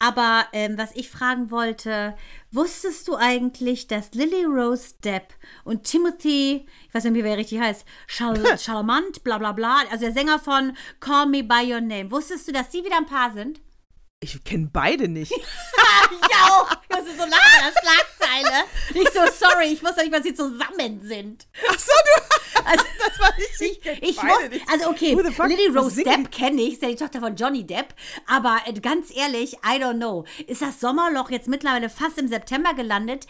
Aber ähm, was ich fragen wollte, wusstest du eigentlich, dass Lily Rose Depp und Timothy, ich weiß nicht, wie wer richtig heißt, Chal [LAUGHS] Charmant, bla bla bla, also der Sänger von Call Me By Your Name, wusstest du, dass die wieder ein Paar sind? Ich kenne beide nicht. [LAUGHS] ich auch! Das ist so lange in der Schlagzeile. Ich so, sorry, ich wusste nicht, was sie zusammen sind. Ach so, du. [LAUGHS] Also, Das war nicht. ich, ich beide wusste, nicht. also okay? Lily Rose Depp kenne ich, ist ja die Tochter von Johnny Depp, aber äh, ganz ehrlich, I don't know. Ist das Sommerloch jetzt mittlerweile fast im September gelandet?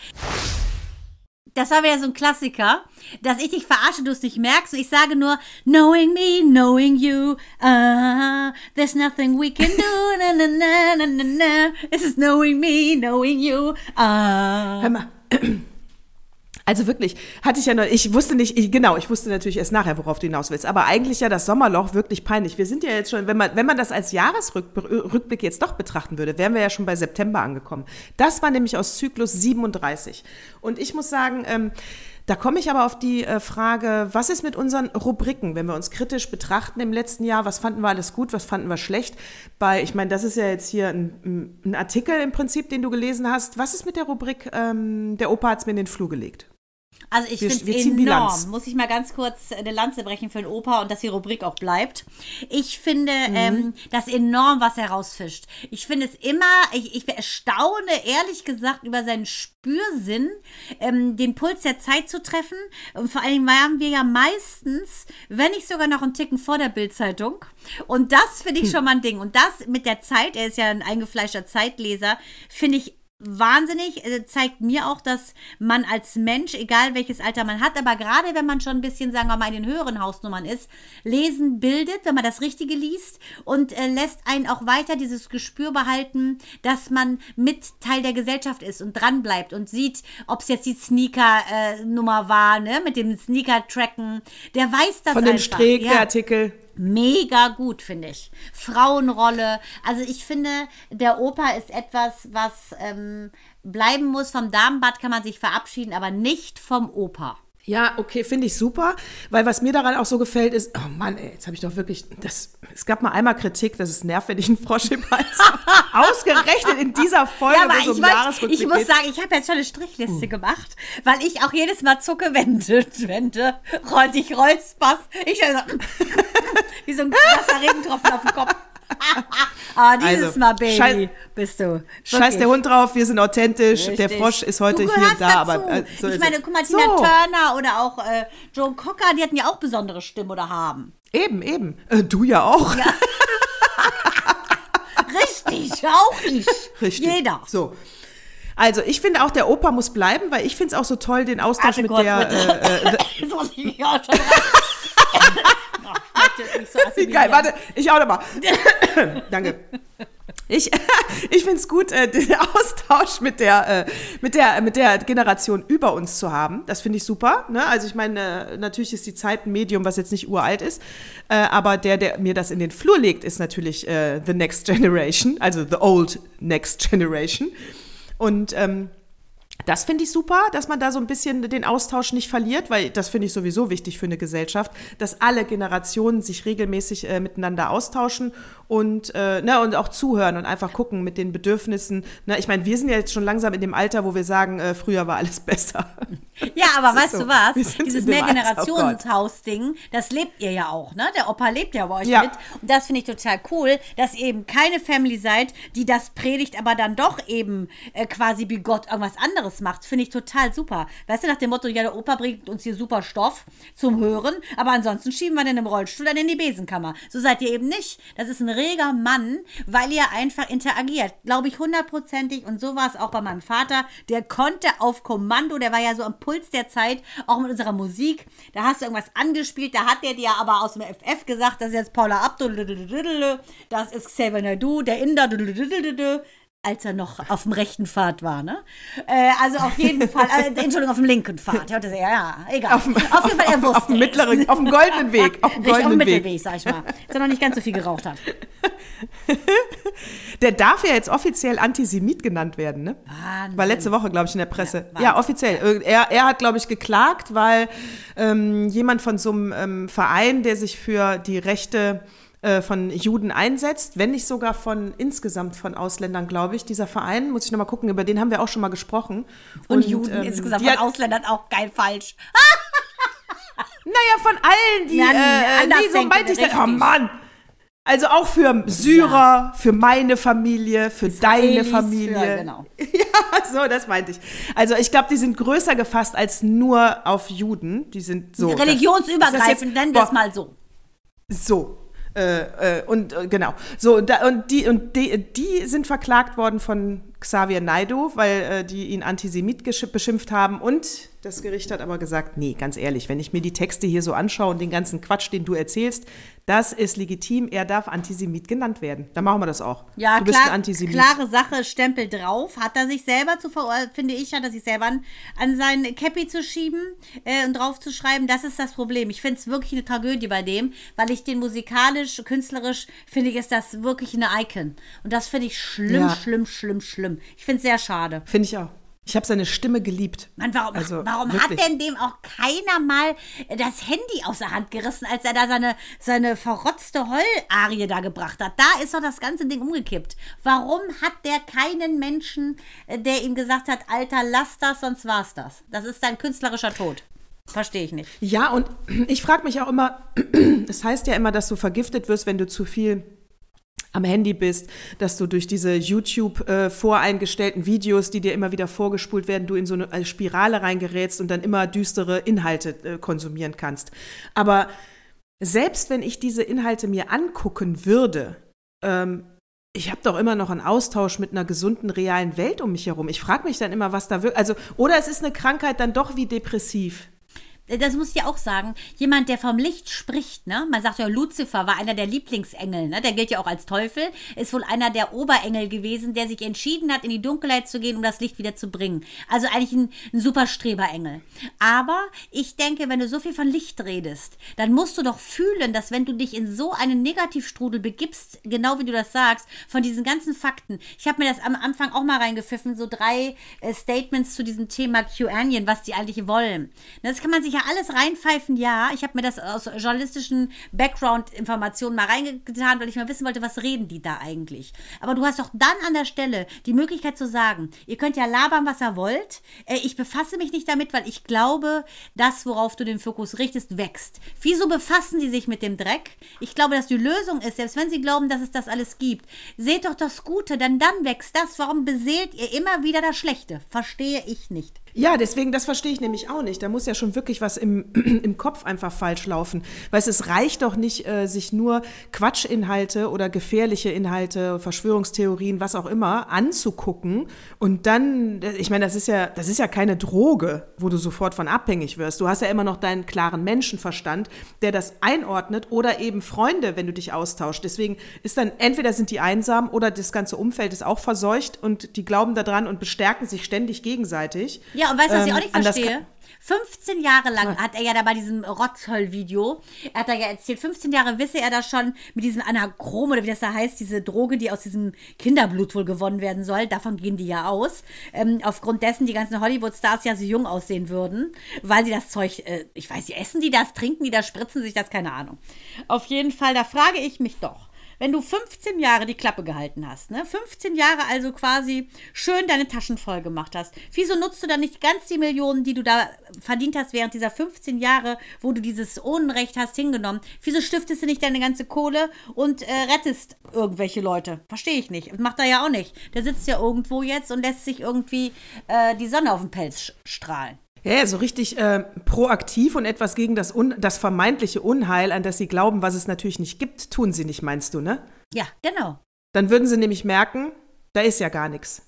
Das war wieder so ein Klassiker, dass ich dich verarsche, du es nicht merkst. Und ich sage nur, knowing me, knowing you, ah, there's nothing we can do, na na na na na na. Es ist knowing me, knowing you, ah. Hör mal. Also wirklich, hatte ich ja noch, ich wusste nicht, ich, genau, ich wusste natürlich erst nachher, worauf du hinaus willst, aber eigentlich ja das Sommerloch wirklich peinlich. Wir sind ja jetzt schon, wenn man, wenn man das als Jahresrückblick jetzt doch betrachten würde, wären wir ja schon bei September angekommen. Das war nämlich aus Zyklus 37. Und ich muss sagen, ähm, da komme ich aber auf die äh, Frage, was ist mit unseren Rubriken, wenn wir uns kritisch betrachten im letzten Jahr? Was fanden wir alles gut, was fanden wir schlecht? Bei, ich meine, das ist ja jetzt hier ein, ein Artikel im Prinzip, den du gelesen hast. Was ist mit der Rubrik, ähm, der Opa hat's mir in den Flur gelegt? Also ich finde es enorm. Muss ich mal ganz kurz eine Lanze brechen für den Opa und dass die Rubrik auch bleibt. Ich finde Mhm. ähm, das enorm, was er rausfischt. Ich finde es immer, ich, ich erstaune ehrlich gesagt über seinen Spürsinn, ähm, den Puls der Zeit zu treffen. Und vor allem waren wir ja meistens, wenn nicht sogar noch einen Ticken vor der Bildzeitung. Und das finde Hm. ich schon mal ein Ding. Und das mit der Zeit, er ist ja ein eingefleischter Zeitleser, finde ich wahnsinnig, äh, zeigt mir auch, dass man als Mensch, egal welches Alter man hat, aber gerade wenn man schon ein bisschen, sagen wir mal, in den höheren Hausnummern ist, lesen bildet, wenn man das Richtige liest und äh, lässt einen auch weiter dieses Gespür behalten, dass man mit Teil der Gesellschaft ist und dran bleibt und sieht, ob es jetzt die Sneaker-Nummer war, ne, mit dem Sneaker-Tracken. Der weiß das Von dem einfach. Streeck, ja der Artikel. Mega gut, finde ich. Frauenrolle. Also ich finde, der Opa ist etwas, was ähm, bleiben muss. Vom Damenbad kann man sich verabschieden, aber nicht vom Opa. Ja, okay, finde ich super, weil was mir daran auch so gefällt ist, oh Mann, ey, jetzt habe ich doch wirklich, das, es gab mal einmal Kritik, dass es nervt, wenn ich einen Frosch im Hals habe. [LAUGHS] Ausgerechnet in dieser Folge, Ja, aber ich, um wollt- ich muss sagen, ich habe jetzt schon eine Strichliste gemacht, weil ich auch jedes Mal zucke, wenn du, [LAUGHS] wenn du roll, dich räusperst. Ich höre so, [LAUGHS] wie so ein nasser Regentropfen auf dem Kopf. Aber dieses Also, Mal, Baby, scheiß- bist du. Scheiß wirklich. der Hund drauf, wir sind authentisch, der Richtig. Frosch ist heute hier gehörst da, dazu. aber äh, so ich meine, guck mal, Tina so, Turner oder auch äh, Joe Cocker, die hatten ja auch besondere Stimmen oder haben. eben, eben. Äh, du ja auch. [LAUGHS] Richtig, auch ich. Richtig. Jeder. So. Also, ich finde auch, der Opa muss bleiben, weil ich finde es auch so toll, den Austausch Warte mit kurz, der. Äh, äh, [LAUGHS] [LAUGHS] Nicht so geil, warte, ich auch nochmal. [COUGHS] Danke. Ich, [LAUGHS] ich finde es gut, äh, den Austausch mit der, äh, mit, der, mit der Generation über uns zu haben. Das finde ich super. Ne? Also ich meine, äh, natürlich ist die Zeit ein Medium, was jetzt nicht uralt ist. Äh, aber der, der mir das in den Flur legt, ist natürlich äh, The Next Generation, also The Old Next Generation. Und ähm, das finde ich super, dass man da so ein bisschen den Austausch nicht verliert, weil das finde ich sowieso wichtig für eine Gesellschaft, dass alle Generationen sich regelmäßig äh, miteinander austauschen und, äh, ne, und auch zuhören und einfach gucken mit den Bedürfnissen. Ne, ich meine, wir sind ja jetzt schon langsam in dem Alter, wo wir sagen, äh, früher war alles [LAUGHS] besser. Ja, aber weißt so. du was? Dieses oh Mehrgenerationshaus-Ding, das lebt ihr ja auch, ne? Der Opa lebt ja bei euch Ja. mit. Und das finde ich total cool, dass ihr eben keine Family seid, die das predigt, aber dann doch eben äh, quasi wie Gott irgendwas anderes macht. Finde ich total super. Weißt du, nach dem Motto, ja, der Opa bringt uns hier super Stoff zum Hören, aber ansonsten schieben wir den im Rollstuhl dann in die Besenkammer. So seid ihr eben nicht. Das ist ein reger Mann, weil ihr einfach interagiert. Glaube ich hundertprozentig. Und so war es auch bei meinem Vater. Der konnte auf Kommando, der war ja so am Puls der Zeit, auch mit unserer Musik. Da hast du irgendwas angespielt, da hat der dir aber aus dem FF gesagt, das ist jetzt Paula Abdul, das ist Xavier Naidu, der Inder, als er noch auf dem rechten Pfad war, ne? Äh, also auf jeden [LAUGHS] Fall, äh, Entschuldigung, auf dem linken Pfad. Ja, das, ja, egal. Auf, dem- jeden Fall, er wusste auf dem mittleren, auf dem goldenen Weg. Auf dem Richtig, auf dem goldenen Weg. Mittelweg, sag ich mal. Dass er noch nicht ganz so viel geraucht hat. [LAUGHS] Der darf ja jetzt offiziell Antisemit genannt werden, ne? Wahnsinn. War letzte Woche, glaube ich, in der Presse. Ja, Ja, offiziell. Er, er hat, glaube ich, geklagt, weil ähm, jemand von so einem ähm, Verein, der sich für die Rechte von Juden einsetzt, wenn nicht sogar von insgesamt von Ausländern, glaube ich. Dieser Verein, muss ich nochmal gucken, über den haben wir auch schon mal gesprochen. Und, Juden ähm, insgesamt die von Ausländern auch geil falsch. [LAUGHS] Naja, von allen, die, Ja, äh, anders nee, so denken, meinte ich das. Oh. Mann! Also auch für Syrer, für meine Familie, für deine Israelis, Familie. ja, genau. [LAUGHS] Ja, so, das meinte ich. Also ich glaube, die sind größer gefasst als nur auf Juden. Die sind so. Ist das Religionsübergreifend, jetzt- nennen wir es mal so. So. Äh, äh, und äh, genau. So, und, da, und, die, und die, die sind verklagt worden von Xavier Naidu, weil äh, die ihn Antisemit beschimpft haben. Und das Gericht hat aber gesagt, nee, ganz ehrlich, wenn ich mir die Texte hier so anschaue und den ganzen Quatsch, den du erzählst, das ist legitim. Er darf Antisemit genannt werden. Dann machen wir das auch. Ja, du bist klar, ein Antisemit. klare Sache, Stempel drauf. Hat er sich selber zu ver finde ich, hat er sich selber an, an sein Cappy zu schieben äh, und drauf zu schreiben. Das ist das Problem. Ich finde es wirklich eine Tragödie bei dem, weil ich den musikalisch, künstlerisch, finde ich, ist das wirklich eine Icon. Und das finde ich schlimm, Ja. schlimm, schlimm, schlimm. Ich finde es sehr schade. Finde ich auch. Ich habe seine Stimme geliebt. Mann, warum, Also, warum wirklich. hat denn dem auch keiner mal das Handy aus der Hand gerissen, als er da seine, seine verrotzte Heularie da gebracht hat? Da ist doch das ganze Ding umgekippt. Warum hat der keinen Menschen, äh, der ihm gesagt hat, Alter, lass das, sonst war's das? Das ist dein künstlerischer Tod. Verstehe ich nicht. Ja, und [CLEARS THROAT] ich frage mich auch immer, [CLEARS THROAT] es heißt ja immer, dass du vergiftet wirst, wenn du zu viel am Handy bist, dass du durch diese YouTube äh, voreingestellten Videos, die dir immer wieder vorgespult werden, du in so eine äh, Spirale reingerätst und dann immer düstere Inhalte äh, konsumieren kannst. Aber selbst wenn ich diese Inhalte mir angucken würde, ähm, ich habe doch immer noch einen Austausch mit einer gesunden, realen Welt um mich herum. Ich frage mich dann immer, was da wirklich, also, oder es ist eine Krankheit dann doch wie depressiv. Das muss ich ja auch sagen, jemand, der vom Licht spricht, ne? Man sagt ja, Luzifer war einer der Lieblingsengel, ne? Der gilt ja auch als Teufel, ist wohl einer der Oberengel gewesen, der sich entschieden hat, in die Dunkelheit zu gehen, um das Licht wieder zu bringen. Also eigentlich ein, ein super Streberengel. Aber ich denke, wenn du so viel von Licht redest, dann musst du doch fühlen, dass wenn du dich in so einen Negativstrudel begibst, genau wie du das sagst, von diesen ganzen Fakten. Ich habe mir das am Anfang auch mal reingepfiffen, so drei äh, Statements zu diesem Thema QAnon, was die eigentlich wollen. Das kann man sich ja alles reinpfeifen, ja. Ich habe mir das aus journalistischen Background-Informationen mal reingetan, weil ich mal wissen wollte, was reden die da eigentlich. Aber du hast doch dann an der Stelle die Möglichkeit zu sagen, ihr könnt ja labern, was ihr wollt. Äh, ich befasse mich nicht damit, weil ich glaube, das, worauf du den Fokus richtest, wächst. Wieso befassen sie sich mit dem Dreck? Ich glaube, dass die Lösung ist, selbst wenn sie glauben, dass es das alles gibt, seht doch das Gute, denn dann wächst das. Warum beseelt ihr immer wieder das Schlechte? Verstehe ich nicht. Ja, deswegen, das verstehe ich nämlich auch nicht. Da muss ja schon wirklich was im, [CLEARS THROAT] im Kopf einfach falsch laufen. Weißt es reicht doch nicht, äh, sich nur Quatschinhalte oder gefährliche Inhalte, Verschwörungstheorien, was auch immer, anzugucken und dann, äh, ich meine, das ist ja, das ist ja keine Droge, wo du sofort von abhängig wirst. Du hast ja immer noch deinen klaren Menschenverstand, der das einordnet oder eben Freunde, wenn du dich austauscht. Deswegen ist dann, entweder sind die einsam oder das ganze Umfeld ist auch verseucht und die glauben daran und bestärken sich ständig gegenseitig. Ja, und weißt du, was ich Ähm, auch nicht an das verstehe? 15 Jahre lang hat er ja da bei diesem Rotzhöll-Video, er hat da ja erzählt, 15 Jahre wisse er da schon mit diesem Anachrom oder wie das da heißt, diese Droge, die aus diesem Kinderblut wohl gewonnen werden soll, davon gehen die ja aus, ähm, aufgrund dessen die ganzen Hollywood-Stars ja so jung aussehen würden, weil sie das Zeug, äh, ich weiß nicht, essen die das, trinken die das, spritzen sich das, keine Ahnung. Auf jeden Fall, da frage ich mich doch, wenn du 15 Jahre die Klappe gehalten hast, ne? 15 Jahre also quasi schön deine Taschen voll gemacht hast, wieso nutzt du dann nicht ganz die Millionen, die du da verdient hast während dieser 15 Jahre, wo du dieses Unrecht hast hingenommen? Wieso stiftest du nicht deine ganze Kohle und äh, rettest irgendwelche Leute? Verstehe ich nicht. Macht er ja auch nicht. Der sitzt ja irgendwo jetzt und lässt sich irgendwie äh, die Sonne auf den Pelz strahlen. Ja, ja, so richtig äh, proaktiv und etwas gegen das, Un das vermeintliche Unheil, an das sie glauben, was es natürlich nicht gibt, tun sie nicht, meinst du, ne? Ja, genau. Dann würden sie nämlich merken, da ist ja gar nichts.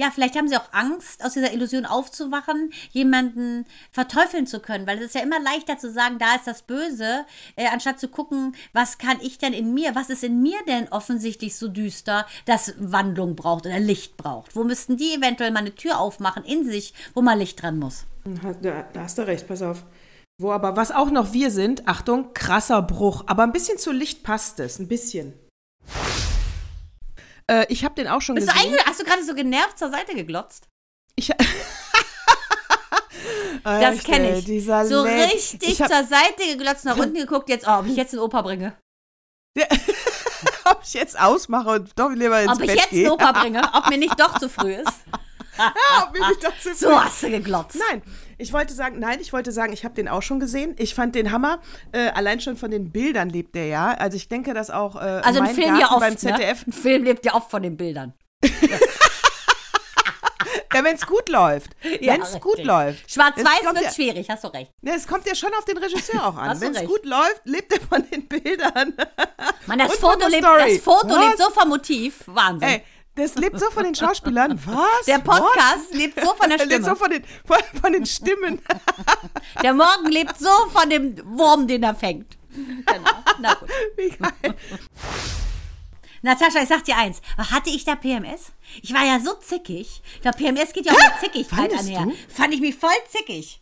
Ja, vielleicht haben sie auch Angst, aus dieser Illusion aufzuwachen, jemanden verteufeln zu können, weil es ist ja immer leichter zu sagen, da ist das Böse, äh, anstatt zu gucken, was kann ich denn in mir, was ist in mir denn offensichtlich so düster, dass Wandlung braucht oder Licht braucht. Wo müssten die eventuell mal eine Tür aufmachen in sich, wo mal Licht dran muss? Da, da hast du recht, pass auf. Wo aber, was auch noch wir sind, Achtung, krasser Bruch, aber ein bisschen zu Licht passt es, ein bisschen. Äh, ich habe den auch schon Bist du gesehen. eigentlich, hast du gerade so genervt zur Seite geglotzt? Ich, [LAUGHS] Das Echt, kenne ich. Dieser so Leck. richtig Ich zur Seite geglotzt, nach [LAUGHS] unten geguckt, jetzt, oh, ob ich jetzt einen Opa bringe. [LAUGHS] ob ich jetzt ausmache und doch lieber ins Ob ich Bett jetzt einen gehe. Opa bringe, ob mir nicht doch zu früh ist. [LAUGHS] mir nicht dazu So hast du geglotzt. Nein, ich wollte sagen, nein, ich wollte sagen, ich habe den auch schon gesehen. Ich fand den Hammer. Äh, allein schon von den Bildern lebt der ja. Also ich denke, dass auch äh, Also ein mein Film Garten ja oft, beim ZDF, Ne? Ein Film lebt ja oft von den Bildern. [LAUGHS] ja, wenn es gut läuft, Ja, wenn es gut läuft. Schwarz-Weiß wird ja- schwierig, hast du recht. Ja, es kommt ja schon auf den Regisseur auch an. Wenn es gut läuft, lebt er von den Bildern. Mann, das Und Foto, lebt, das Foto lebt Was? so vom Motiv. Wahnsinn. Ey, das lebt so von den Schauspielern. Was? der Podcast lebt so von der [LAUGHS] What? lebt Stimme. so von den, von, von den Stimmen. [LAUGHS] der Morgen lebt so von dem Wurm, den er fängt. Genau. Na gut. [LAUGHS] Wie geil. Natascha, ich sag dir eins. Hatte ich da PMS? Ich war ja so zickig. Der PMS geht ja auch mit Zickigkeit Fandest einher. du? Fand ich mich voll zickig.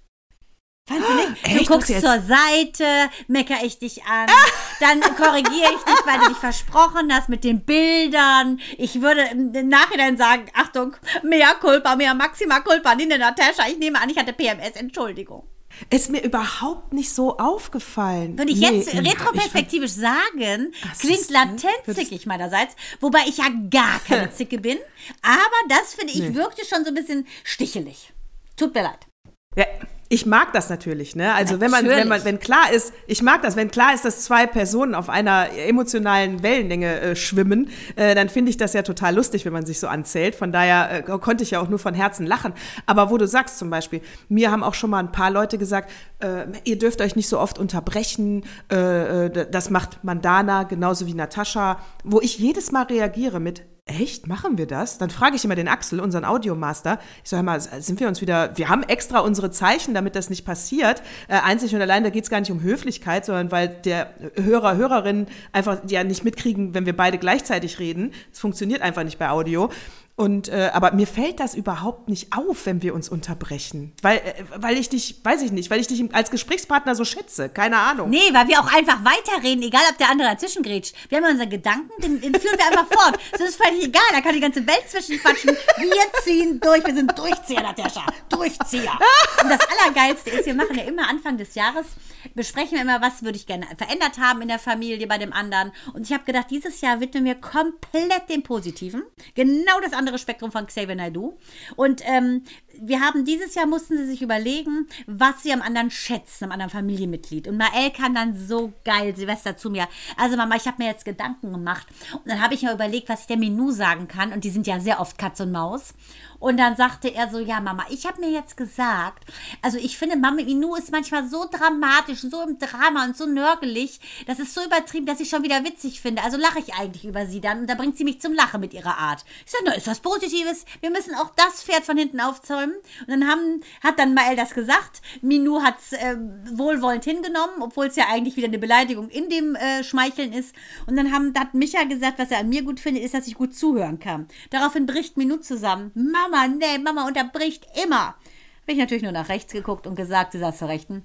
Nicht? Echt? Du guckst hast zur Seite, mecker ich dich an, [LAUGHS] dann korrigiere ich dich, weil du dich versprochen hast mit den Bildern. Ich würde im Nachhinein sagen, Achtung, mea culpa, mea maxima culpa, Nina Natascha, ich nehme an, ich hatte PMS, Entschuldigung. Ist mir überhaupt nicht so aufgefallen. Würde ich Nee, jetzt retroperspektivisch sagen, klingt latent zickig meinerseits, wobei ich ja gar keine [LAUGHS] Zicke bin. Aber das, finde ich, wirkte schon so ein bisschen stichelig. Tut mir leid. Ja, ich mag das natürlich, ne? Also wenn man, wenn man, wenn klar ist, ich mag das, wenn klar ist, dass zwei Personen auf einer emotionalen Wellenlänge äh, schwimmen, äh, dann finde ich das ja total lustig, wenn man sich so anzählt. Von daher äh, konnte ich ja auch nur von Herzen lachen. Aber wo du sagst zum Beispiel, mir haben auch schon mal ein paar Leute gesagt, äh, ihr dürft euch nicht so oft unterbrechen, äh, äh, das macht Mandana genauso wie Natascha, wo ich jedes Mal reagiere mit, Echt? Machen wir das? Dann frage ich immer den Axel, unseren Audiomaster. Ich sage mal, sind wir uns wieder, wir haben extra unsere Zeichen, damit das nicht passiert. Äh, einzig und allein, da geht es gar nicht um Höflichkeit, sondern weil der Hörer, Hörerin einfach ja nicht mitkriegen, wenn wir beide gleichzeitig reden. Es funktioniert einfach nicht bei Audio. Und äh, aber mir fällt das überhaupt nicht auf, wenn wir uns unterbrechen. Weil, äh, weil ich dich, weiß ich nicht, weil ich dich als Gesprächspartner so schätze. Keine Ahnung. Nee, weil wir auch einfach weiterreden, egal ob der andere dazwischen grätscht. Wir haben unseren Gedanken, den, den führen wir einfach fort. Das ist völlig egal, da kann die ganze Welt zwischenquatschen. Wir ziehen durch, wir sind Durchzieher, Natascha. Durchzieher. Und das Allergeilste ist, wir machen ja immer Anfang des Jahres, besprechen wir immer, was würde ich gerne verändert haben in der Familie bei dem anderen. Und ich habe gedacht, dieses Jahr widmen wir komplett dem Positiven. Genau das andere Spektrum von Xavier Naidoo. Und ähm, wir haben dieses Jahr mussten sie sich überlegen, was sie am anderen schätzen, am anderen Familienmitglied. Und Mael kann dann so geil Silvester zu mir. Also Mama, ich habe mir jetzt Gedanken gemacht. Und dann habe ich mir überlegt, was ich der Menu sagen kann. Und die sind ja sehr oft Katz und Maus. Und dann sagte er so, ja Mama, ich habe mir jetzt gesagt, also ich finde, Mama Minu ist manchmal so dramatisch, so im Drama und so nörgelig, das ist so übertrieben, dass ich schon wieder witzig finde. Also lache ich eigentlich über sie dann und da bringt sie mich zum Lachen mit ihrer Art. Ich sage, na, ist was Positives, wir müssen auch das Pferd von hinten aufzäumen. Und dann haben, hat dann Mael das gesagt, Minu hat es äh, wohlwollend hingenommen, obwohl es ja eigentlich wieder eine Beleidigung in dem äh, Schmeicheln ist. Und dann haben, hat Micha gesagt, was er an mir gut findet, ist, dass ich gut zuhören kann. Daraufhin bricht Minu zusammen. Mama, Mama, nee, Mama unterbricht immer. Bin ich natürlich nur nach rechts geguckt und gesagt, sie saß zur Rechten.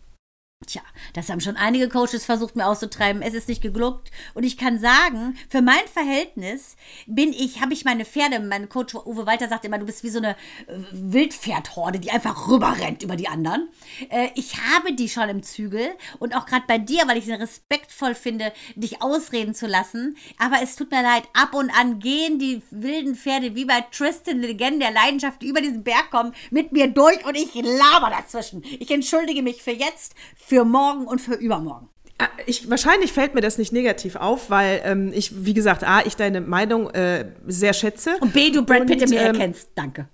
Tja, das haben schon einige Coaches versucht, mir auszutreiben. Es ist nicht geglückt. Und ich kann sagen, für mein Verhältnis bin ich, habe ich meine Pferde, mein Coach Uwe Walter sagt immer, du bist wie so eine äh, Wildpferdhorde, die einfach rüberrennt über die anderen. Äh, ich habe die schon im Zügel und auch gerade bei dir, weil ich es respektvoll finde, dich ausreden zu lassen. Aber es tut mir leid, ab und an gehen die wilden Pferde wie bei Tristan Legende der Leidenschaft, die über diesen Berg kommen, mit mir durch und ich laber dazwischen. Ich entschuldige mich für jetzt, für für morgen und für übermorgen. Ah, ich, wahrscheinlich fällt mir das nicht negativ auf, weil ähm, ich, wie gesagt, A, ich deine Meinung äh, sehr schätze. Und B, du Brad Pitt in mir ähm, erkennst. Danke.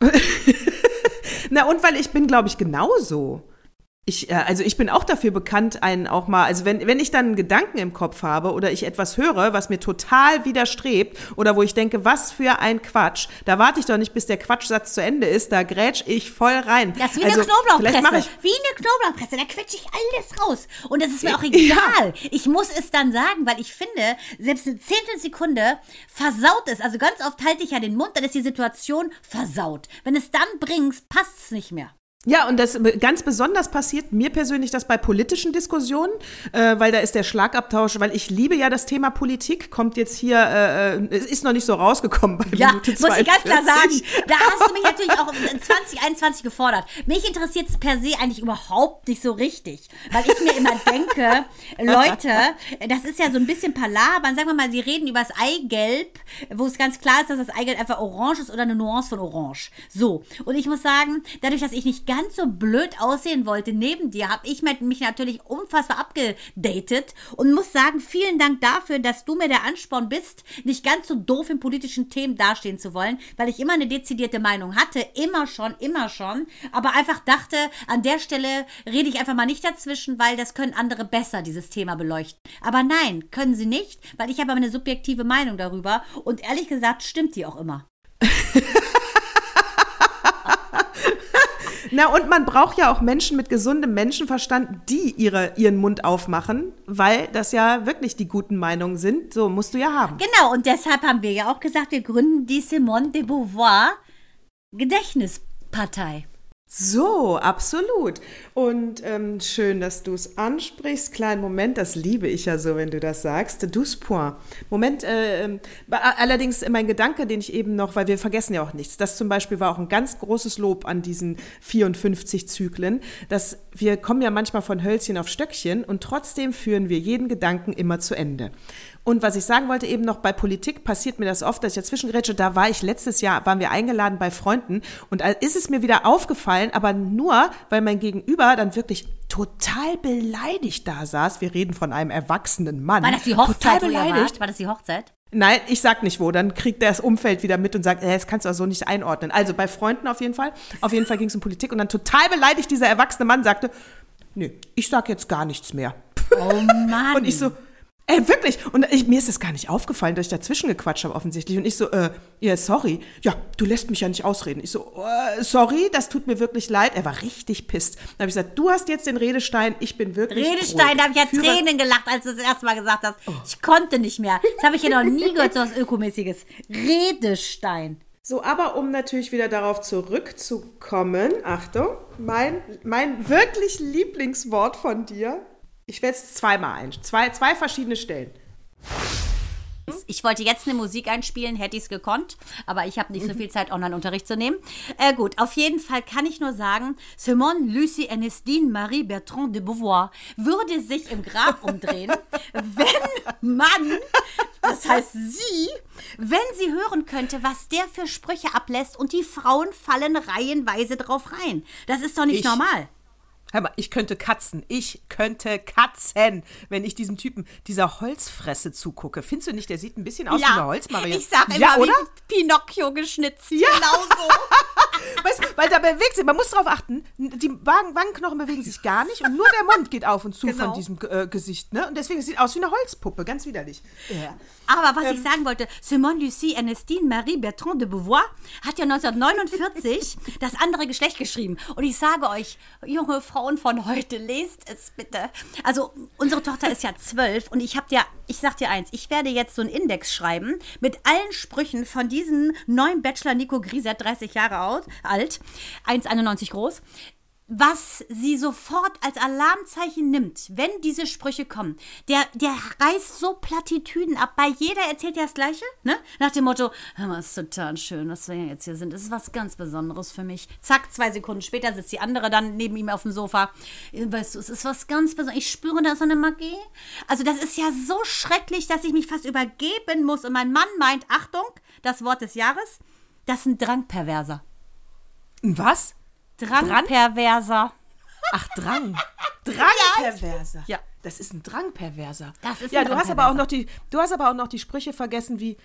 [LAUGHS] Na, und weil ich bin, glaube ich, genauso. Ich, äh, also ich bin auch dafür bekannt, einen auch mal, also wenn, wenn ich dann einen Gedanken im Kopf habe oder ich etwas höre, was mir total widerstrebt oder wo ich denke, was für ein Quatsch, da warte ich doch nicht, bis der Quatschsatz zu Ende ist, da grätsch ich voll rein. Das ist wie also, eine Knoblauchpresse. Wie eine Knoblauchpresse, da quetsche ich alles raus. Und das ist mir auch egal. Ja. Ich muss es dann sagen, weil ich finde, selbst eine Zehntelsekunde versaut es. Also ganz oft halte ich ja den Mund, dann ist die Situation versaut. Wenn es dann bringst, passt es nicht mehr. Ja, und das ganz besonders passiert mir persönlich das bei politischen Diskussionen, äh, weil da ist der Schlagabtausch, weil ich liebe ja das Thema Politik, kommt jetzt hier, äh, äh ist noch nicht so rausgekommen bei ja, Minute 42. muss ich ganz klar sagen, da hast du mich [LAUGHS] natürlich auch in 2021 gefordert. Mich interessiert es per se eigentlich überhaupt nicht so richtig, weil ich mir immer denke, [LAUGHS] Leute, das ist ja so ein bisschen Palabern, sagen wir mal, sie reden über das Eigelb, wo es ganz klar ist, dass das Eigelb einfach orange ist oder eine Nuance von orange. So, und ich muss sagen, dadurch, dass ich nicht ganz so blöd aussehen wollte neben dir, habe ich mich natürlich unfassbar abgedatet und muss sagen, vielen Dank dafür, dass du mir der Ansporn bist, nicht ganz so doof in politischen Themen dastehen zu wollen, weil ich immer eine dezidierte Meinung hatte, immer schon, immer schon, aber einfach dachte, an der Stelle rede ich einfach mal nicht dazwischen, weil das können andere besser, dieses Thema beleuchten. Aber nein, können sie nicht, weil ich habe eine subjektive Meinung darüber und ehrlich gesagt stimmt die auch immer. [LAUGHS] Na, und man braucht ja auch Menschen mit gesundem Menschenverstand, die ihre, ihren Mund aufmachen, weil das ja wirklich die guten Meinungen sind. So musst du ja haben. Genau, und deshalb haben wir ja auch gesagt, wir gründen die Simone de Beauvoir Gedächtnispartei. So, absolut. Und ähm, schön, dass du es ansprichst. Kleinen Moment, das liebe ich ja so, wenn du das sagst. Douze point. Moment, äh, ähm, allerdings mein Gedanke, den ich eben noch, weil wir vergessen ja auch nichts. Das zum Beispiel war auch ein ganz großes Lob an diesen 54 Zyklen, dass wir kommen ja manchmal von Hölzchen auf Stöckchen und trotzdem führen wir jeden Gedanken immer zu Ende. Und was ich sagen wollte, eben noch bei Politik passiert mir das oft, dass ich dazwischen gerätsche. Da war ich letztes Jahr, waren wir eingeladen bei Freunden und ist es mir wieder aufgefallen, aber nur, weil mein Gegenüber dann wirklich total beleidigt da saß. Wir reden von einem erwachsenen Mann. War das die Hochzeit? Total beleidigt. War das die Hochzeit? Nein, ich sag nicht wo. Dann kriegt das Umfeld wieder mit und sagt, äh, das kannst du auch so nicht einordnen. Also bei Freunden auf jeden Fall. Auf jeden Fall ging es um Politik und dann total beleidigt dieser erwachsene Mann sagte, nee, ich sag jetzt gar nichts mehr. Oh Mann. Und ich so, Ey, wirklich. Und ich, mir ist das gar nicht aufgefallen, dass ich dazwischen gequatscht habe offensichtlich. Und ich so, äh, ja, sorry. Ja, du lässt mich ja nicht ausreden. Ich so, äh, sorry, das tut mir wirklich leid. Er war richtig pisst. Dann habe ich gesagt, du hast jetzt den Redestein, ich bin wirklich Redestein, da habe ich ja Führer Tränen gelacht, als du das erste Mal gesagt hast. Oh. Ich konnte nicht mehr. Das habe ich ja noch nie gehört, so was Ökomäßiges. Redestein. So, aber um natürlich wieder darauf zurückzukommen, Achtung, mein, mein wirklich Lieblingswort von dir, ich werde es zweimal ein. Zwei, zwei verschiedene Stellen. Ich wollte jetzt eine Musik einspielen, hätte ich es gekonnt, aber ich habe nicht so viel Zeit, Online-Unterricht zu nehmen. Äh, gut, auf jeden Fall kann ich nur sagen, Simone Lucie Ernestine Marie Bertrand de Beauvoir würde sich im Grab [LAUGHS] umdrehen, wenn man Das heißt, sie, wenn sie hören könnte, was der für Sprüche ablässt und die Frauen fallen reihenweise drauf rein. Das ist doch nicht Ich- normal. Hör mal, ich könnte katzen. Ich könnte katzen, wenn ich diesem Typen dieser Holzfresse zugucke. Findest du nicht, der sieht ein bisschen aus wie eine Holzmarie? ich sag immer, ja, oder? wie Pinocchio geschnitzt. Ja. Genau so. [LAUGHS] Weißt, weil da bewegt sich, man muss darauf achten, die Wangen, Wangenknochen bewegen sich gar nicht und nur der Mund geht auf und zu Genau. von diesem äh, Gesicht. Ne? Und deswegen sieht aus wie eine Holzpuppe, ganz widerlich. Ja. Aber was Ähm. ich sagen wollte, Simone Lucie Ernestine Marie Bertrand de Beauvoir hat ja 1949 das andere Geschlecht geschrieben. Und ich sage euch, junge Frauen von heute, lest es bitte. Also unsere Tochter ist ja zwölf und ich habe dir, ich sag dir eins, ich werde jetzt so einen Index schreiben mit allen Sprüchen von diesem neuen Bachelor Nico Griset, 30 Jahre alt 1,91 groß was sie sofort als Alarmzeichen nimmt, wenn diese Sprüche kommen. Der, der reißt so Plattitüden ab. Bei jeder erzählt er das Gleiche, ne? Nach dem Motto, hör mal, ist total schön, dass wir jetzt hier sind. Das ist was ganz Besonderes für mich. Zack, zwei Sekunden später sitzt die andere dann neben ihm auf dem Sofa. Weißt du, es ist was ganz Besonderes. Ich spüre da so eine Magie. Also das ist ja so schrecklich, dass ich mich fast übergeben muss. Und mein Mann meint, Achtung, das Wort des Jahres, das ist ein Drangperverser. Was? Drangperverser. Ach, Drang. [LAUGHS] Drangperverser. Ja. Das ist ein Drangperverser. Das ist ja, ein du hast aber auch noch die, du hast aber auch noch die Sprüche vergessen wie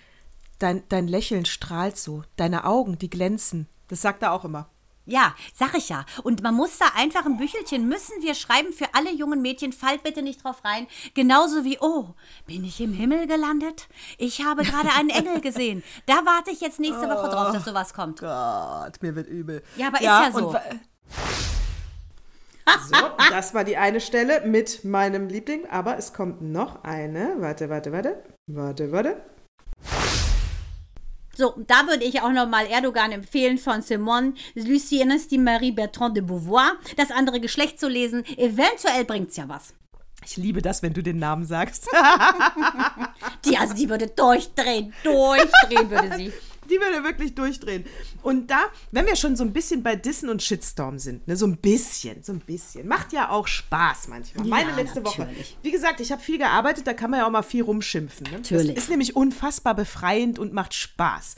dein, dein Lächeln strahlt so, deine Augen, die glänzen. Das sagt er auch immer. Ja, sag ich ja. Und man muss da einfach ein Büchelchen, müssen wir schreiben für alle jungen Mädchen, fallt bitte nicht drauf rein. Genauso wie, oh, bin ich im Himmel gelandet? Ich habe gerade einen Engel gesehen. Da warte ich jetzt nächste Woche drauf, dass sowas kommt. Gott, mir wird übel. Ja, aber ist ja so. So, das war die eine Stelle mit meinem Liebling, aber es kommt noch eine. Warte, warte, warte. Warte, warte. So, da würde ich auch nochmal Erdogan empfehlen von Simone Lucie Ernestine Marie Bertrand de Beauvoir, das andere Geschlecht zu lesen. Eventuell bringt's ja was. Ich liebe das, wenn du den Namen sagst. Die, also die würde durchdrehen, durchdrehen würde sie. [LAUGHS] Die würde wirklich durchdrehen. Und da, wenn wir schon so ein bisschen bei Dissen und Shitstorm sind, ne, so ein bisschen, so ein bisschen, macht ja auch Spaß manchmal. Meine Ja, letzte Woche. natürlich. Wie gesagt, ich habe viel gearbeitet, da kann man ja auch mal viel rumschimpfen. Ne? Natürlich. Das ist nämlich unfassbar befreiend und macht Spaß.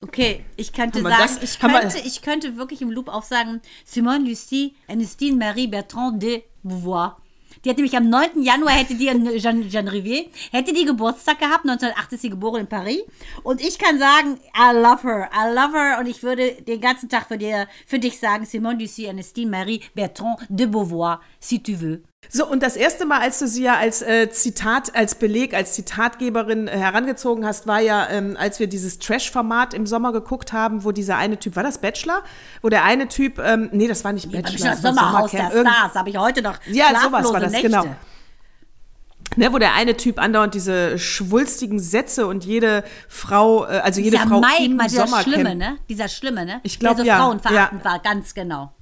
Okay, ich könnte sagen, das- ich, könnte, ich könnte wirklich im Loop aufsagen, Simone Lucie Ernestine Marie Bertrand de Beauvoir. Die hat nämlich am 9. Januar, hätte die, in Jean, Jean Rivier, hätte die Geburtstag gehabt, 1908 ist sie geboren in Paris. Und ich kann sagen, I love her, I love her. Und ich würde den ganzen Tag für, dir, für dich sagen, Simone Lucie Ernestine Marie Bertrand de Beauvoir, si tu veux. So, und das erste Mal, als du sie ja als äh, Zitat, als Beleg, als Zitatgeberin äh, herangezogen hast, war ja, ähm, als wir dieses Trash-Format im Sommer geguckt haben, wo dieser eine Typ, war das Bachelor? Wo der eine Typ, ähm, nee, das war nicht Ja, Bachelor. das das war Sommerhaus der Stars, habe ich heute noch Ja, sowas war das, Nächte. genau. Ne, wo der eine Typ andauernd diese schwulstigen Sätze und jede Frau, äh, also jede Dieser Frau Mike, im mal dieser Sommercamp, Schlimme, ne? Dieser Schlimme, ne? Ich glaub, Der so ja, frauenverachtend ja. war, ganz genau.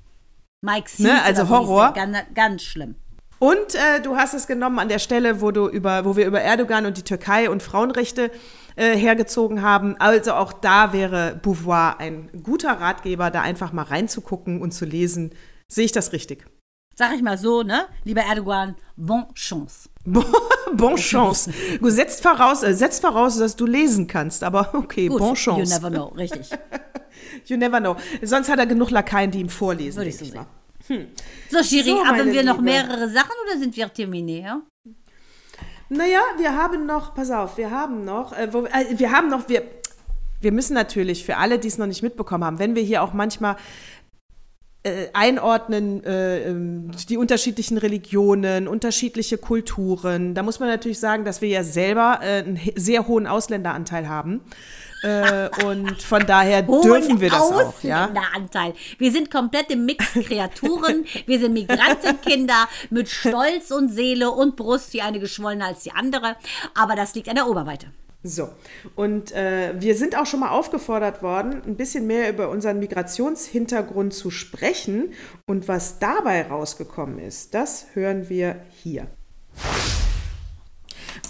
Mike Sees Ne, also Horror. Ganz, ganz schlimm. Und äh, du hast es genommen an der Stelle, wo du über, wo wir über Erdogan und die Türkei und Frauenrechte äh, hergezogen haben. Also auch da wäre Beauvoir ein guter Ratgeber, da einfach mal reinzugucken und zu lesen. Sehe ich das richtig? Sag ich mal so, ne? Lieber Erdogan, [LAUGHS] bon chance. Bon, bon chance. Du setzt voraus, äh, setzt voraus, dass du lesen kannst, aber [LAUGHS] okay, Gut, bon you chance. never know, richtig. [LAUGHS] You never know. Sonst hat er genug Lakaien, die ihm vorlesen. Würde ich so mal. So, Shiri, So, haben wir noch Liebe. mehrere Sachen oder sind wir terminiert? Ja? Naja, wir haben noch, pass auf, wir haben noch, äh, wo, äh, wir haben noch, wir, wir müssen natürlich für alle, die es noch nicht mitbekommen haben, wenn wir hier auch manchmal äh, einordnen, äh, ähm, die unterschiedlichen Religionen, unterschiedliche Kulturen, da muss man natürlich sagen, dass wir ja selber äh, einen sehr hohen Ausländeranteil haben. Äh, und von daher dürfen wir das auch, ja. Anteil. Wir sind komplette Mixed-Kreaturen. wir sind Migrantenkinder mit Stolz und Seele und Brust, die eine geschwollener als die andere. Aber das liegt an der Oberweite. So, und äh, wir sind auch schon mal aufgefordert worden, ein bisschen mehr über unseren Migrationshintergrund zu sprechen. Und was dabei rausgekommen ist, das hören wir hier.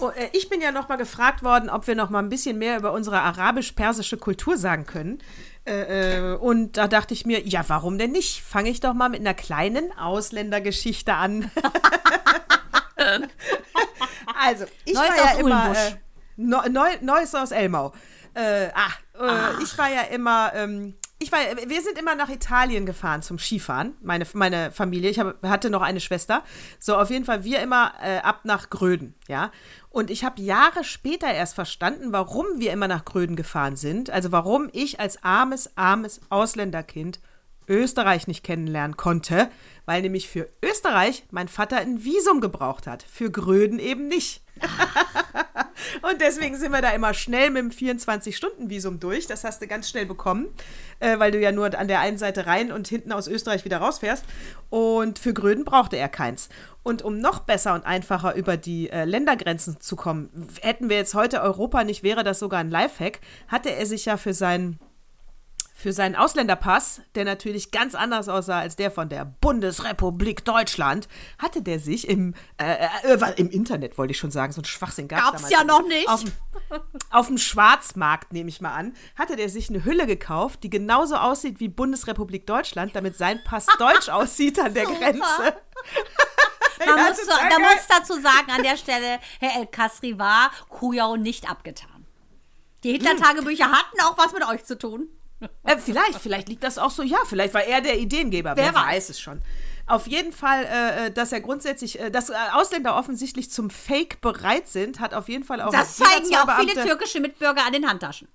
Oh, äh, ich bin ja noch mal gefragt worden, ob wir noch mal ein bisschen mehr über unsere arabisch-persische Kultur sagen können. Äh, äh, und da dachte ich mir, ja, warum denn nicht? Fange ich doch mal mit einer kleinen Ausländergeschichte an. [LAUGHS] also, ich Neues war ja immer, äh, Neu, neu, Neues aus Elmau. Äh, ah, äh, ich war ja immer, ähm, ich war, wir sind immer nach Italien gefahren zum Skifahren, meine, meine Familie. Ich hab, hatte noch eine Schwester. So, auf jeden Fall wir immer äh, ab nach Gröden, ja. Und ich habe Jahre später erst verstanden, warum wir immer nach Gröden gefahren sind. Also warum ich als armes, armes Ausländerkind Österreich nicht kennenlernen konnte, weil nämlich für Österreich mein Vater ein Visum gebraucht hat, für Gröden eben nicht. [LAUGHS] und deswegen sind wir da immer schnell mit dem 24-Stunden-Visum durch. Das hast du ganz schnell bekommen, äh, weil du ja nur an der einen Seite rein und hinten aus Österreich wieder rausfährst. Und für Gröden brauchte er keins. Und um noch besser und einfacher über die äh, Ländergrenzen zu kommen, hätten wir jetzt heute Europa nicht, wäre das sogar ein Lifehack, hatte er sich ja für seinen für seinen Ausländerpass, der natürlich ganz anders aussah als der von der Bundesrepublik Deutschland, hatte der sich im, äh, äh, im Internet, wollte ich schon sagen, so ein Schwachsinn gab es ja noch nicht. Auf, auf dem Schwarzmarkt, nehme ich mal an, hatte der sich eine Hülle gekauft, die genauso aussieht wie Bundesrepublik Deutschland, damit sein Pass [LAUGHS] deutsch aussieht an der Grenze. [LAUGHS] Man ja, muss, so, da muss dazu sagen, an der Stelle, Herr El Kasri war Kujau nicht abgetan. Die Hitler-Tagebücher hatten auch was mit euch zu tun. Äh, vielleicht, vielleicht liegt das auch so, ja, vielleicht war er der Ideengeber. Wer, Wer weiß. es schon. Auf jeden Fall, äh, äh dass er grundsätzlich, äh, dass äh, Ausländer offensichtlich zum Fake bereit sind, hat auf jeden Fall auch. Das zeigen ja auch viele türkische Mitbürger an den Handtaschen.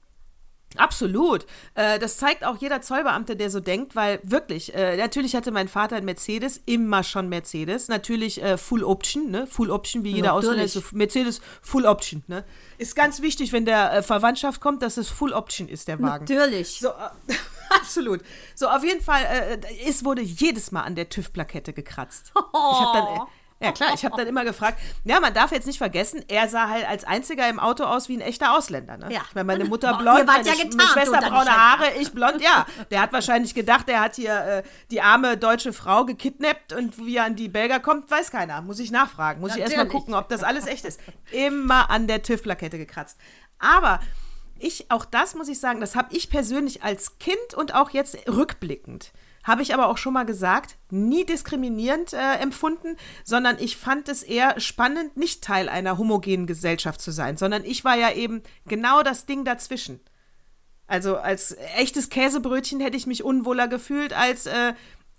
Absolut. Äh, das zeigt auch jeder Zollbeamte, der so denkt, weil wirklich, äh, natürlich hatte mein Vater ein Mercedes, immer schon Mercedes. Natürlich äh, Full Option, ne? Full Option, wie jeder Ausländer so Mercedes Full Option, ne? Ist ganz wichtig, wenn der Verwandtschaft kommt, dass es Full Option ist, der Wagen. Natürlich. So, äh, [LAUGHS] absolut. So, auf jeden Fall, äh, es wurde jedes Mal an der TÜV-Plakette gekratzt. Oh. Ich habe dann ja, klar, ich habe dann immer gefragt, ja, man darf jetzt nicht vergessen, er sah halt als einziger im Auto aus wie ein echter Ausländer. Ne? Ja. Ich meine, meine Mutter [LAUGHS] blond, meine, ja getan, Schwester braune Haare, ich blond, ja. Der hat wahrscheinlich gedacht, er hat hier äh, die arme deutsche Frau gekidnappt und wie er an die Belger kommt, weiß keiner. Muss ich nachfragen. Muss Natürlich. ich erstmal gucken, ob das alles echt ist. Immer an der TÜV-Plakette gekratzt. Aber ich, auch das muss ich sagen, das habe ich persönlich als Kind und auch jetzt rückblickend habe ich aber auch schon mal gesagt, nie diskriminierend äh, empfunden, sondern ich fand es eher spannend, nicht Teil einer homogenen Gesellschaft zu sein, sondern ich war ja eben genau das Ding dazwischen. Also als echtes Käsebrötchen hätte ich mich unwohler gefühlt als äh,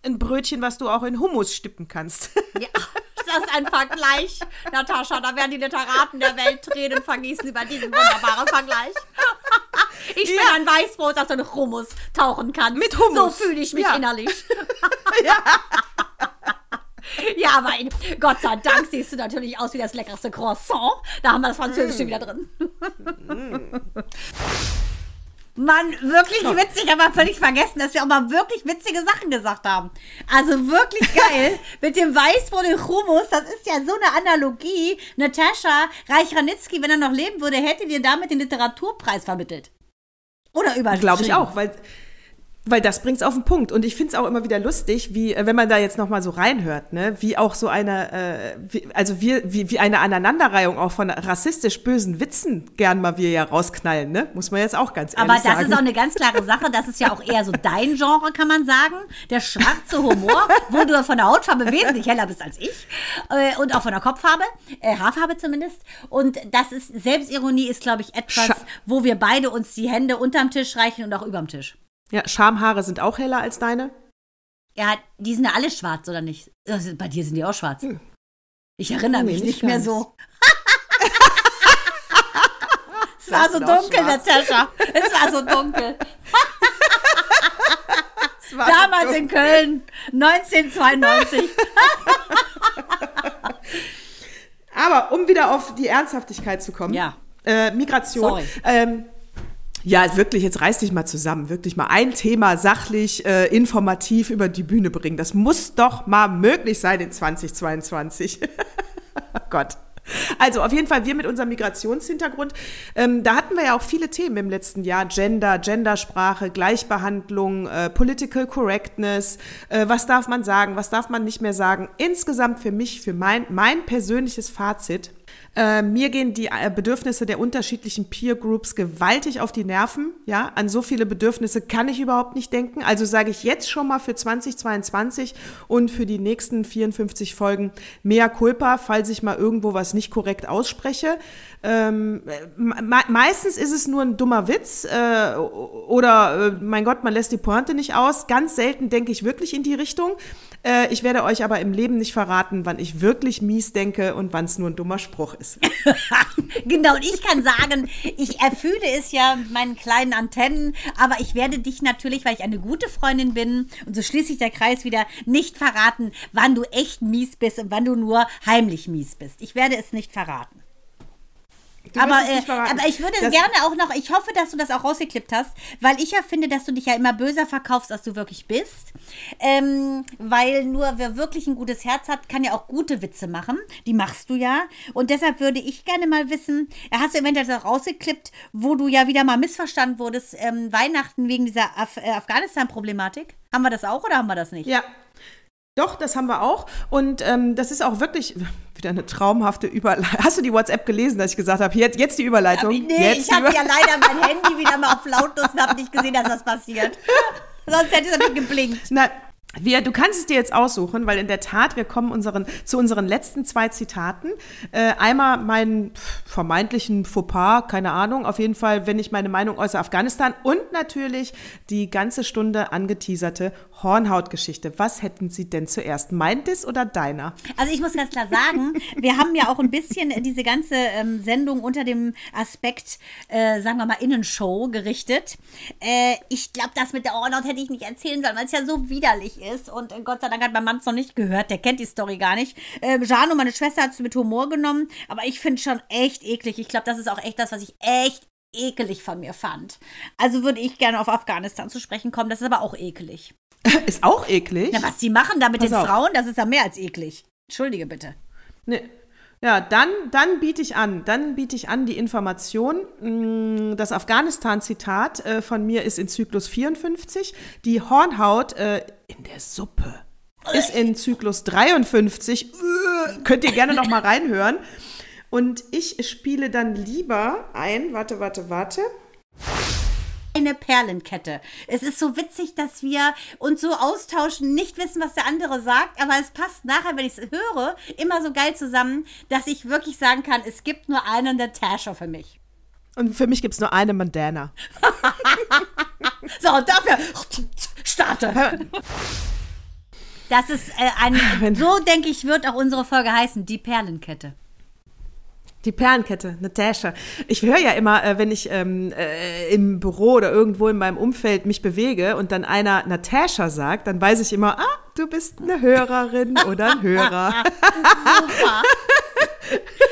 ein Brötchen, was du auch in Hummus stippen kannst. Ja, [LAUGHS] das ist ein Vergleich, Natascha. Da werden die Literaten der Welt Tränen vergießen über diesen wunderbaren Vergleich. [LAUGHS] Ich bin ja. ein Weißbrot, das in Hummus tauchen kann. Mit Hummus. So fühle ich mich ja. innerlich. [LAUGHS] ja. Ja, aber Gott sei Dank siehst du natürlich aus wie das leckerste Croissant. Da haben wir das Französische mm. wieder drin. Mm. Mann, wirklich witzig, aber völlig vergessen, dass wir auch mal wirklich witzige Sachen gesagt haben. Also wirklich [LAUGHS] geil. Mit dem Weißbrot und Hummus, das ist ja so eine Analogie. Natascha Reich-Ranitzky, wenn er noch leben würde, hätte dir damit den Literaturpreis vermittelt. Oder überschrieben. Glaube ich auch, weil weil das bringt es auf den Punkt. Und ich finde es auch immer wieder lustig, wie, äh, wenn man da jetzt nochmal so reinhört, ne, wie auch so eine, äh, wie, also wie, wie, wie eine Aneinanderreihung auch von rassistisch bösen Witzen gern mal wir ja rausknallen, ne? Muss man jetzt auch ganz ehrlich sagen. Aber das ist auch eine ganz klare Sache. Das ist ja auch eher so dein Genre, kann man sagen. Der schwarze Humor, wo du von der Hautfarbe wesentlich heller bist als ich. Äh, und auch von der Kopffarbe, äh, Haarfarbe zumindest. Und das ist, Selbstironie ist, glaube ich, etwas, Scha wo wir beide uns die Hände unterm Tisch reichen und auch überm Tisch. Ja, Schamhaare sind auch heller als deine? Ja, die sind ja alle schwarz, oder nicht? Also, bei dir sind die auch schwarz. Hm. Ich erinnere nee, mich nicht, nicht mehr so. [LAUGHS] es war so dunkel, Natascha. Es war so dunkel. [LAUGHS] war Damals dunkel. in Köln, 1992. [LAUGHS] Aber um wieder auf die Ernsthaftigkeit zu kommen. Ja. Äh, Migration. Ähm, ja, wirklich, jetzt reiß dich mal zusammen. Wirklich mal ein Thema sachlich, äh, informativ über die Bühne bringen. Das muss doch mal möglich sein in 2022. [LAUGHS] Gott. Also auf jeden Fall wir mit unserem Migrationshintergrund, ähm, da hatten wir ja auch viele Themen im letzten Jahr. Gender, Gendersprache, Gleichbehandlung, äh, Political Correctness, äh, was darf man sagen, was darf man nicht mehr sagen. Insgesamt für mich, für mein, mein persönliches Fazit, Äh, mir gehen die äh, Bedürfnisse der unterschiedlichen Peer Groups gewaltig auf die Nerven. Ja, an so viele Bedürfnisse kann ich überhaupt nicht denken. Also sage ich jetzt schon mal für 2022 und für die nächsten 54 Folgen mehr Culpa, falls ich mal irgendwo was nicht korrekt ausspreche. Ähm, me meistens ist es nur ein dummer Witz äh, oder äh, mein Gott, man lässt die Pointe nicht aus. Ganz selten denke ich wirklich in die Richtung. Äh, ich werde euch aber im Leben nicht verraten, wann ich wirklich mies denke und wann es nur ein dummer Spruch ist. [LAUGHS] genau, und ich kann sagen, ich erfühle es ja mit meinen kleinen Antennen, aber ich werde dich natürlich, weil ich eine gute Freundin bin und so schließt sich der Kreis wieder, nicht verraten, wann du echt mies bist und wann du nur heimlich mies bist. Ich werde es nicht verraten. Aber, äh, aber ich würde das gerne auch noch, ich hoffe, dass du das auch rausgeklippt hast, weil ich ja finde, dass du dich ja immer böser verkaufst, als du wirklich bist. Ähm, weil nur wer wirklich ein gutes Herz hat, kann ja auch gute Witze machen. Die machst du ja. Und deshalb würde ich gerne mal wissen, hast du eventuell das auch rausgeklippt, wo du ja wieder mal missverstanden wurdest, ähm, Weihnachten wegen dieser Af äh, Afghanistan-Problematik? Haben wir das auch oder haben wir das nicht? Ja, doch, das haben wir auch. Und ähm, das ist auch wirklich [LAUGHS] wieder eine traumhafte Überleitung. Hast du die WhatsApp gelesen, dass ich gesagt habe, jetzt, jetzt die Überleitung? Ja, nee, jetzt ich habe ja leider mein [LAUGHS] Handy wieder mal auf lautlos und habe nicht gesehen, dass das passiert. [LAUGHS] Sonst hätte es nicht geblinkt. Na, wir, du kannst es dir jetzt aussuchen, weil in der Tat, wir kommen unseren, zu unseren letzten zwei Zitaten. Äh, einmal meinen vermeintlichen Fauxpas, keine Ahnung, auf jeden Fall, wenn ich meine Meinung äußere, Afghanistan und natürlich die ganze Stunde angeteaserte Hornhautgeschichte. Was hätten Sie denn zuerst, meines oder deiner? Also ich muss ganz klar sagen, wir haben ja auch ein bisschen diese ganze ähm, Sendung unter dem Aspekt, äh, sagen wir mal, Innenshow gerichtet. Äh, ich glaube, das mit der Hornhaut hätte ich nicht erzählen sollen, weil es ja so widerlich ist. Und äh, Gott sei Dank hat mein Mann es noch nicht gehört. Der kennt die Story gar nicht. Äh, Jano, meine Schwester, hat es mit Humor genommen. Aber ich finde es schon echt eklig. Ich glaube, das ist auch echt das, was ich echt ekelig von mir fand. Also würde ich gerne auf Afghanistan zu sprechen kommen. Das ist aber auch ekelig. [LAUGHS] Ist auch eklig? Na, was die machen da mit Pass den auf. Frauen, das ist ja mehr als eklig. Entschuldige bitte. Nee. Ja, dann, dann biete ich an, dann biete ich an die Information. Mm, das Afghanistan-Zitat äh, von mir ist in Zyklus 54. Die Hornhaut äh, in der Suppe ist in Zyklus 53. Könnt ihr gerne noch mal reinhören. Und ich spiele dann lieber ein, warte, warte, warte eine Perlenkette. Es ist so witzig, dass wir uns so austauschen, nicht wissen, was der andere sagt, aber es passt nachher, wenn ich es höre, immer so geil zusammen, dass ich wirklich sagen kann, es gibt nur einen Natascha für mich. Und für mich gibt es nur eine Mandana. [LAUGHS] so, und dafür starte. Das ist äh, ein, so denke ich, wird auch unsere Folge heißen, die Perlenkette. Die Perlenkette, Natascha. Ich höre ja immer, äh, wenn ich ähm, äh, im Büro oder irgendwo in meinem Umfeld mich bewege und dann einer Natascha sagt, dann weiß ich immer, ah, du bist eine Hörerin oder ein Hörer. [LAUGHS] Super.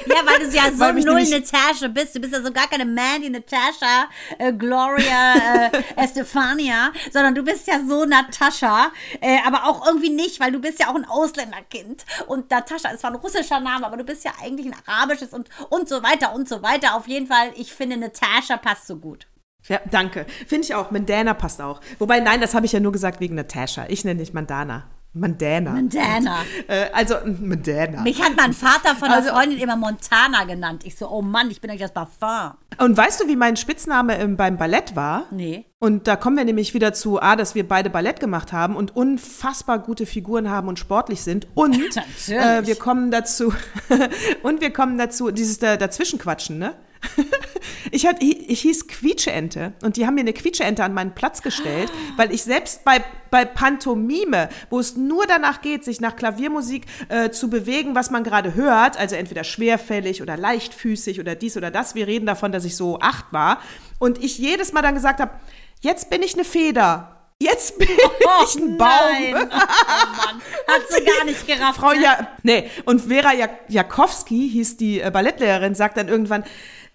Ja, weil du ja [LAUGHS] so null Natascha bist. Du bist ja so gar keine Mandy, Natascha, äh, Gloria, äh, [LAUGHS] Estefania, sondern du bist ja so Natascha, äh, aber auch irgendwie nicht, weil du bist ja auch ein Ausländerkind. Und Natascha ist zwar ein russischer Name, aber du bist ja eigentlich ein arabisches und, und so weiter und so weiter. Auf jeden Fall, ich finde, Natascha passt so gut. Ja, danke. Finde ich auch. Mandana passt auch. Wobei, nein, das habe ich ja nur gesagt wegen Natascha. Ich nenne dich Mandana. Mandana. Mandana. [LAUGHS] Äh, also, Mandana. Mich hat mein Vater von der also, Freundin immer Montana genannt. Ich so, oh Mann, ich bin euch das Parfum. Und weißt du, wie mein Spitzname ähm, beim Ballett war? Nee. Und da kommen wir nämlich wieder zu, A, dass wir beide Ballett gemacht haben und unfassbar gute Figuren haben und sportlich sind. Und [LAUGHS] äh, wir kommen dazu, [LAUGHS] und wir kommen dazu, dieses da, Dazwischenquatschen, ne? [LAUGHS] Ich, hat, ich hieß Quietscheente und die haben mir eine Quietscheente an meinen Platz gestellt, weil ich selbst bei, bei Pantomime, wo es nur danach geht, sich nach Klaviermusik äh, zu bewegen, was man gerade hört, also entweder schwerfällig oder leichtfüßig oder dies oder das, wir reden davon, dass ich so acht war und ich jedes Mal dann gesagt habe, jetzt bin ich eine Feder. Jetzt bin oh, [LAUGHS] ich ein Baum. Nein. Oh Mann. Hat sie gar nicht gerafft. Frau ne? ja, nee. Und Vera Jak Jakowski hieß die äh, Ballettlehrerin, sagt dann irgendwann,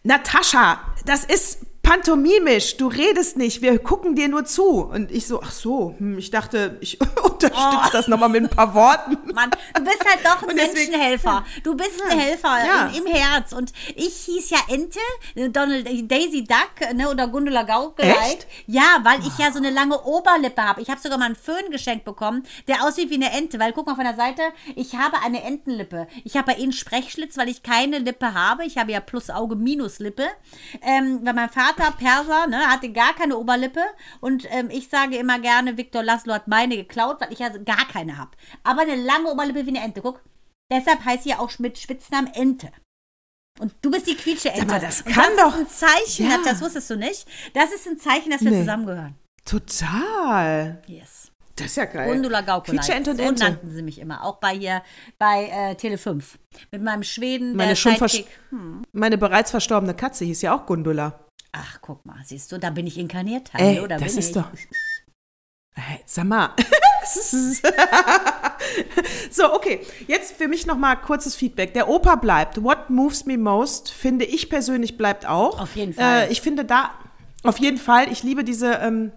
Natascha, das ist pantomimisch, du redest nicht, wir gucken dir nur zu. Und ich so, ach so, hm, ich dachte, ich [LAUGHS] unterstütze Oh. das nochmal mit ein paar Worten. Mann, du bist halt doch ein [LAUGHS] deswegen- Menschenhelfer. Du bist ein Helfer Ja. in, im Herz. Und ich hieß ja Ente, Donald, Daisy Duck ne, oder Gundula Gaukel. Echt? Ja, weil ich ja so eine lange Oberlippe habe. Ich habe sogar mal einen Föhn geschenkt bekommen, der aussieht wie eine Ente. Weil guck mal von der Seite, ich habe eine Entenlippe. Ich habe bei Ihnen Sprechschlitz, weil ich keine Lippe habe. Ich habe ja plus Auge minus Lippe. Ähm, weil mein Vater Perser ne, hatte gar keine Oberlippe. Und ähm, ich sage immer gerne, Viktor Laszlo hat meine geklaut, weil ich ja gar keine habe. Aber eine lange Oberlippe wie eine Ente. Guck. Deshalb heißt sie ja auch mit Spitznamen Ente. Und du bist die quietsche Ente. Mal, das kann das doch- ist ein Zeichen, Ja. das wusstest du nicht. Das ist ein Zeichen, dass wir Nee. zusammengehören. Total. Yes. Das ist ja geil. Gundula. Quietsche Ente und so Ente. nannten sie mich immer. Auch bei hier, bei äh, Tele 5. Mit meinem Schweden, Meine schon. Hm. Meine bereits verstorbene Katze hieß ja auch Gundula. Ach, guck mal, siehst du, da bin ich inkarniert. Hallo, Ey, da das bin ist ich. doch. Hey, sag mal. [LAUGHS] so, okay. Jetzt für mich noch mal kurzes Feedback. Der Opa bleibt. What moves me most, finde ich persönlich, bleibt auch. Auf jeden Fall. Äh, ich finde da, auf jeden Fall, ich liebe diese ähm,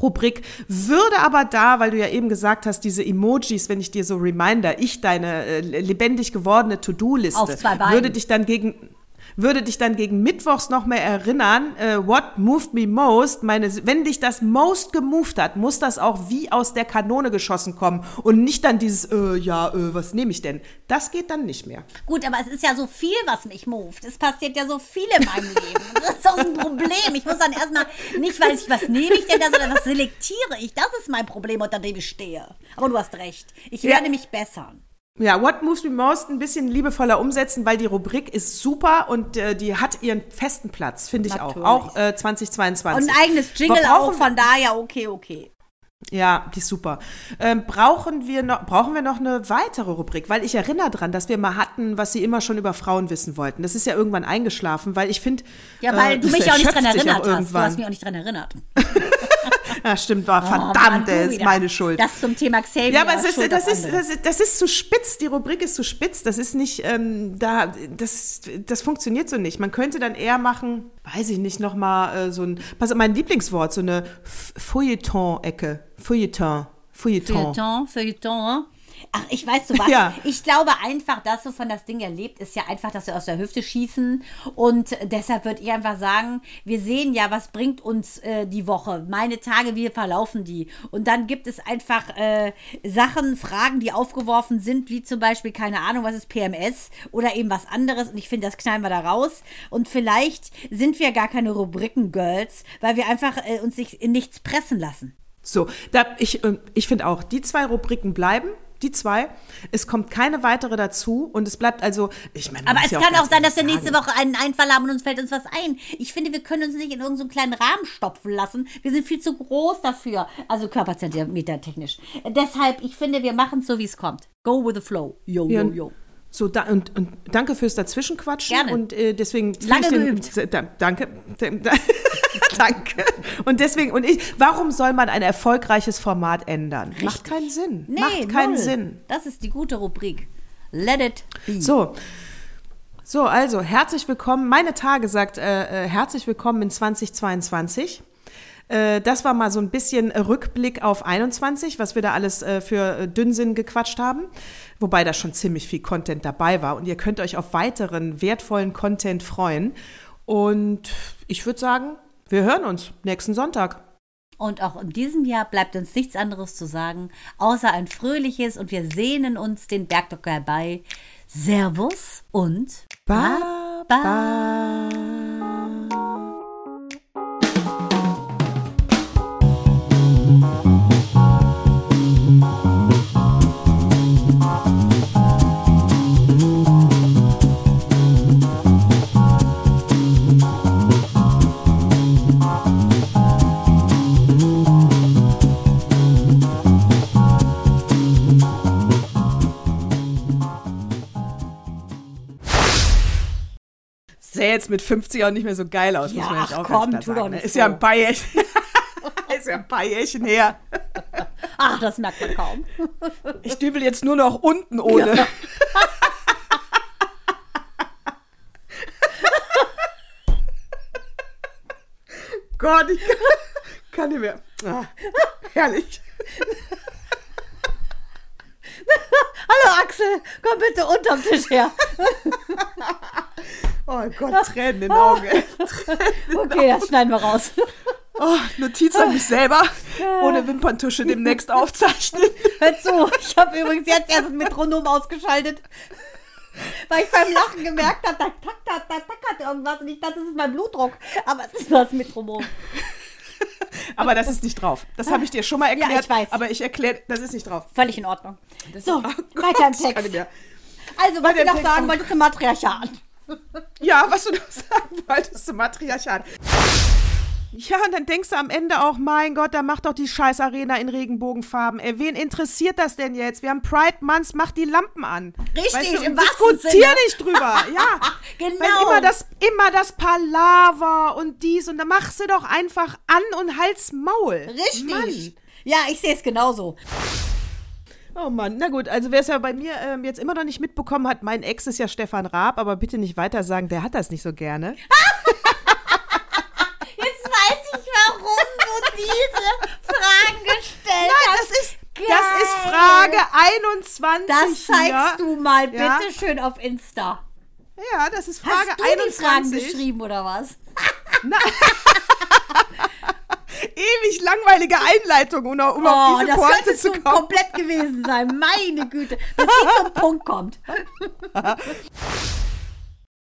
Rubrik. Würde aber da, weil du ja eben gesagt hast, diese Emojis, wenn ich dir so Reminder, ich deine äh, lebendig gewordene To-Do-Liste, würde dich dann gegen würde dich dann gegen Mittwochs noch mehr erinnern, äh, what moved me most, meine, wenn dich das most gemoved hat, muss das auch wie aus der Kanone geschossen kommen und nicht dann dieses, äh, ja, äh, was nehme ich denn? Das geht dann nicht mehr. Gut, aber es ist ja so viel, was mich moved. Es passiert ja so viel in meinem Leben. Das ist auch ein Problem. Ich muss dann erstmal, nicht weil ich, was nehme ich denn da, sondern was selektiere ich. Das ist mein Problem, unter dem ich stehe. Aber du hast recht. Ich Ja. werde mich bessern. Ja, What Moves Me Most ein bisschen liebevoller umsetzen, weil die Rubrik ist super und äh, die hat ihren festen Platz, finde ich Natürlich. auch. Auch äh, 2022. Und ein eigenes Jingle auch, von daher okay, okay. Ja, die ist super. Ähm, brauchen, wir noch, brauchen wir noch eine weitere Rubrik? Weil ich erinnere dran, dass wir mal hatten, was Sie immer schon über Frauen wissen wollten. Das ist ja irgendwann eingeschlafen, weil ich finde. Ja, weil äh, du mich auch nicht dran erinnert hast. Du irgendwann. hast mich auch [LAUGHS] nicht dran erinnert. [LAUGHS] Ja, stimmt, war Oh, Mann, verdammt, ey, ist meine Schuld. Das zum Thema Xavier. Ja, aber es ist, das, auf ist, das, ist, das ist zu spitz. Die Rubrik ist zu spitz. Das ist nicht, ähm, da, das, das funktioniert so nicht. Man könnte dann eher machen, weiß ich nicht, nochmal äh, so ein, was ist mein Lieblingswort, so eine Feuilleton-Ecke. Feuilleton. Feuilleton. Feuilleton, Feuilleton. Ach, ich weiß du was. Ja. Ich glaube einfach, dass du von das Ding erlebt, ist ja einfach, dass wir aus der Hüfte schießen. Und deshalb würde ich einfach sagen, wir sehen ja, was bringt uns äh, die Woche. Meine Tage, wie verlaufen die? Und dann gibt es einfach äh, Sachen, Fragen, die aufgeworfen sind, wie zum Beispiel, keine Ahnung, was ist PMS oder eben was anderes. Und ich finde, das knallen wir da raus. Und vielleicht sind wir gar keine Rubriken-Girls, weil wir einfach äh, uns nicht, in nichts pressen lassen. So, da, ich, ähm, ich finde auch, die zwei Rubriken bleiben. Die zwei. Es kommt keine weitere dazu und es bleibt also, ich meine, Aber es ja kann auch ganz sein, dass wir nächste Woche einen Einfall haben und uns fällt uns was ein. Ich finde, wir können uns nicht in irgendeinen kleinen Rahmen stopfen lassen. Wir sind viel zu groß dafür. Also Körperzentimeter technisch. Deshalb, ich finde, wir machen es so, wie es kommt. Go with the flow. Yo, yo, yo. So, da, und, und danke fürs Dazwischenquatschen. Gerne. Und äh, deswegen. Lange den- geübt. Da, danke. [LAUGHS] danke. Und deswegen, und ich, warum soll man ein erfolgreiches Format ändern? Macht keinen Sinn. Nee, Macht keinen null. Sinn. Das ist die gute Rubrik. Let it be. So. So, also herzlich willkommen. Meine Tage sagt äh, äh, herzlich willkommen in 2022. Äh, das war mal so ein bisschen Rückblick auf 21, was wir da alles äh, für äh, Dünnsinn gequatscht haben. Wobei da schon ziemlich viel Content dabei war. Und ihr könnt euch auf weiteren wertvollen Content freuen. Und ich würde sagen, wir hören uns nächsten Sonntag. Und auch in diesem Jahr bleibt uns nichts anderes zu sagen, außer ein fröhliches und wir sehnen uns den Bergdocker herbei. Servus und Ba, Baba. Sähe jetzt mit 50 auch nicht mehr so geil aus, Ja, muss man jetzt auch komm, ganz klar sagen. ne? Ist so. ja ein paar Jährchen, [LAUGHS] ist ja ein paar Jährchen her. [LAUGHS] Ach, das merkt man kaum. [LAUGHS] Ich dübel jetzt nur noch unten ohne. Gott, ich kann, kann nicht mehr. Ah, herrlich. Hallo Axel, komm bitte unterm Tisch her. Oh Gott, [LAUGHS] Tränen in den Augen. ey. [LAUGHS] Okay, das schneiden wir raus. Oh, Notiz an mich selber. Ohne Wimperntusche demnächst aufzeichnen. [LAUGHS] Hör zu, ich habe übrigens jetzt erst das Metronom ausgeschaltet. Weil ich beim Lachen gemerkt habe, da tackert, da tackert irgendwas und ich dachte, das ist mein Blutdruck. Aber es ist das Metronom. Aber das ist nicht drauf. Das habe ich dir schon mal erklärt. Ja, ich weiß. Aber ich erkläre, das ist nicht drauf. Völlig in Ordnung. So, Oh Gott, weiter im Text. Also, was ich noch sagen wollte zum Matriarchat. Ja, was du noch sagen wolltest zum Matriarchat. Ja, und dann denkst du am Ende auch, mein Gott, da macht doch die scheiß Arena in Regenbogenfarben. Ey, wen interessiert das denn jetzt? Wir haben Pride Month, mach die Lampen an. Richtig, du, im diskutier Sinne. nicht drüber. [LAUGHS] Ja, Genau. Weil immer das, immer das Palaver und dies und dann mach sie doch einfach an und halt's Maul. Richtig. Mann. Ja, ich sehe es genauso. Oh Mann, na gut, also wer es ja bei mir ähm, jetzt immer noch nicht mitbekommen hat, mein Ex ist ja Stefan Raab, aber bitte nicht weiter sagen, der hat das nicht so gerne. [LAUGHS] Jetzt weiß ich, warum du diese Fragen gestellt Nein, hast. das ist, Geil. das ist Frage 21 Das zeigst hier. du mal bitte Ja. schön auf Insta. Ja, das ist Frage Hast du die Fragen 21. geschrieben oder was? [LAUGHS] [LAUGHS] Ewig langweilige Einleitung, um, um Oh, auf diese das Pointe zu kommen. komplett gewesen sein. Meine Güte. Bis sie zum Punkt kommt. [LAUGHS]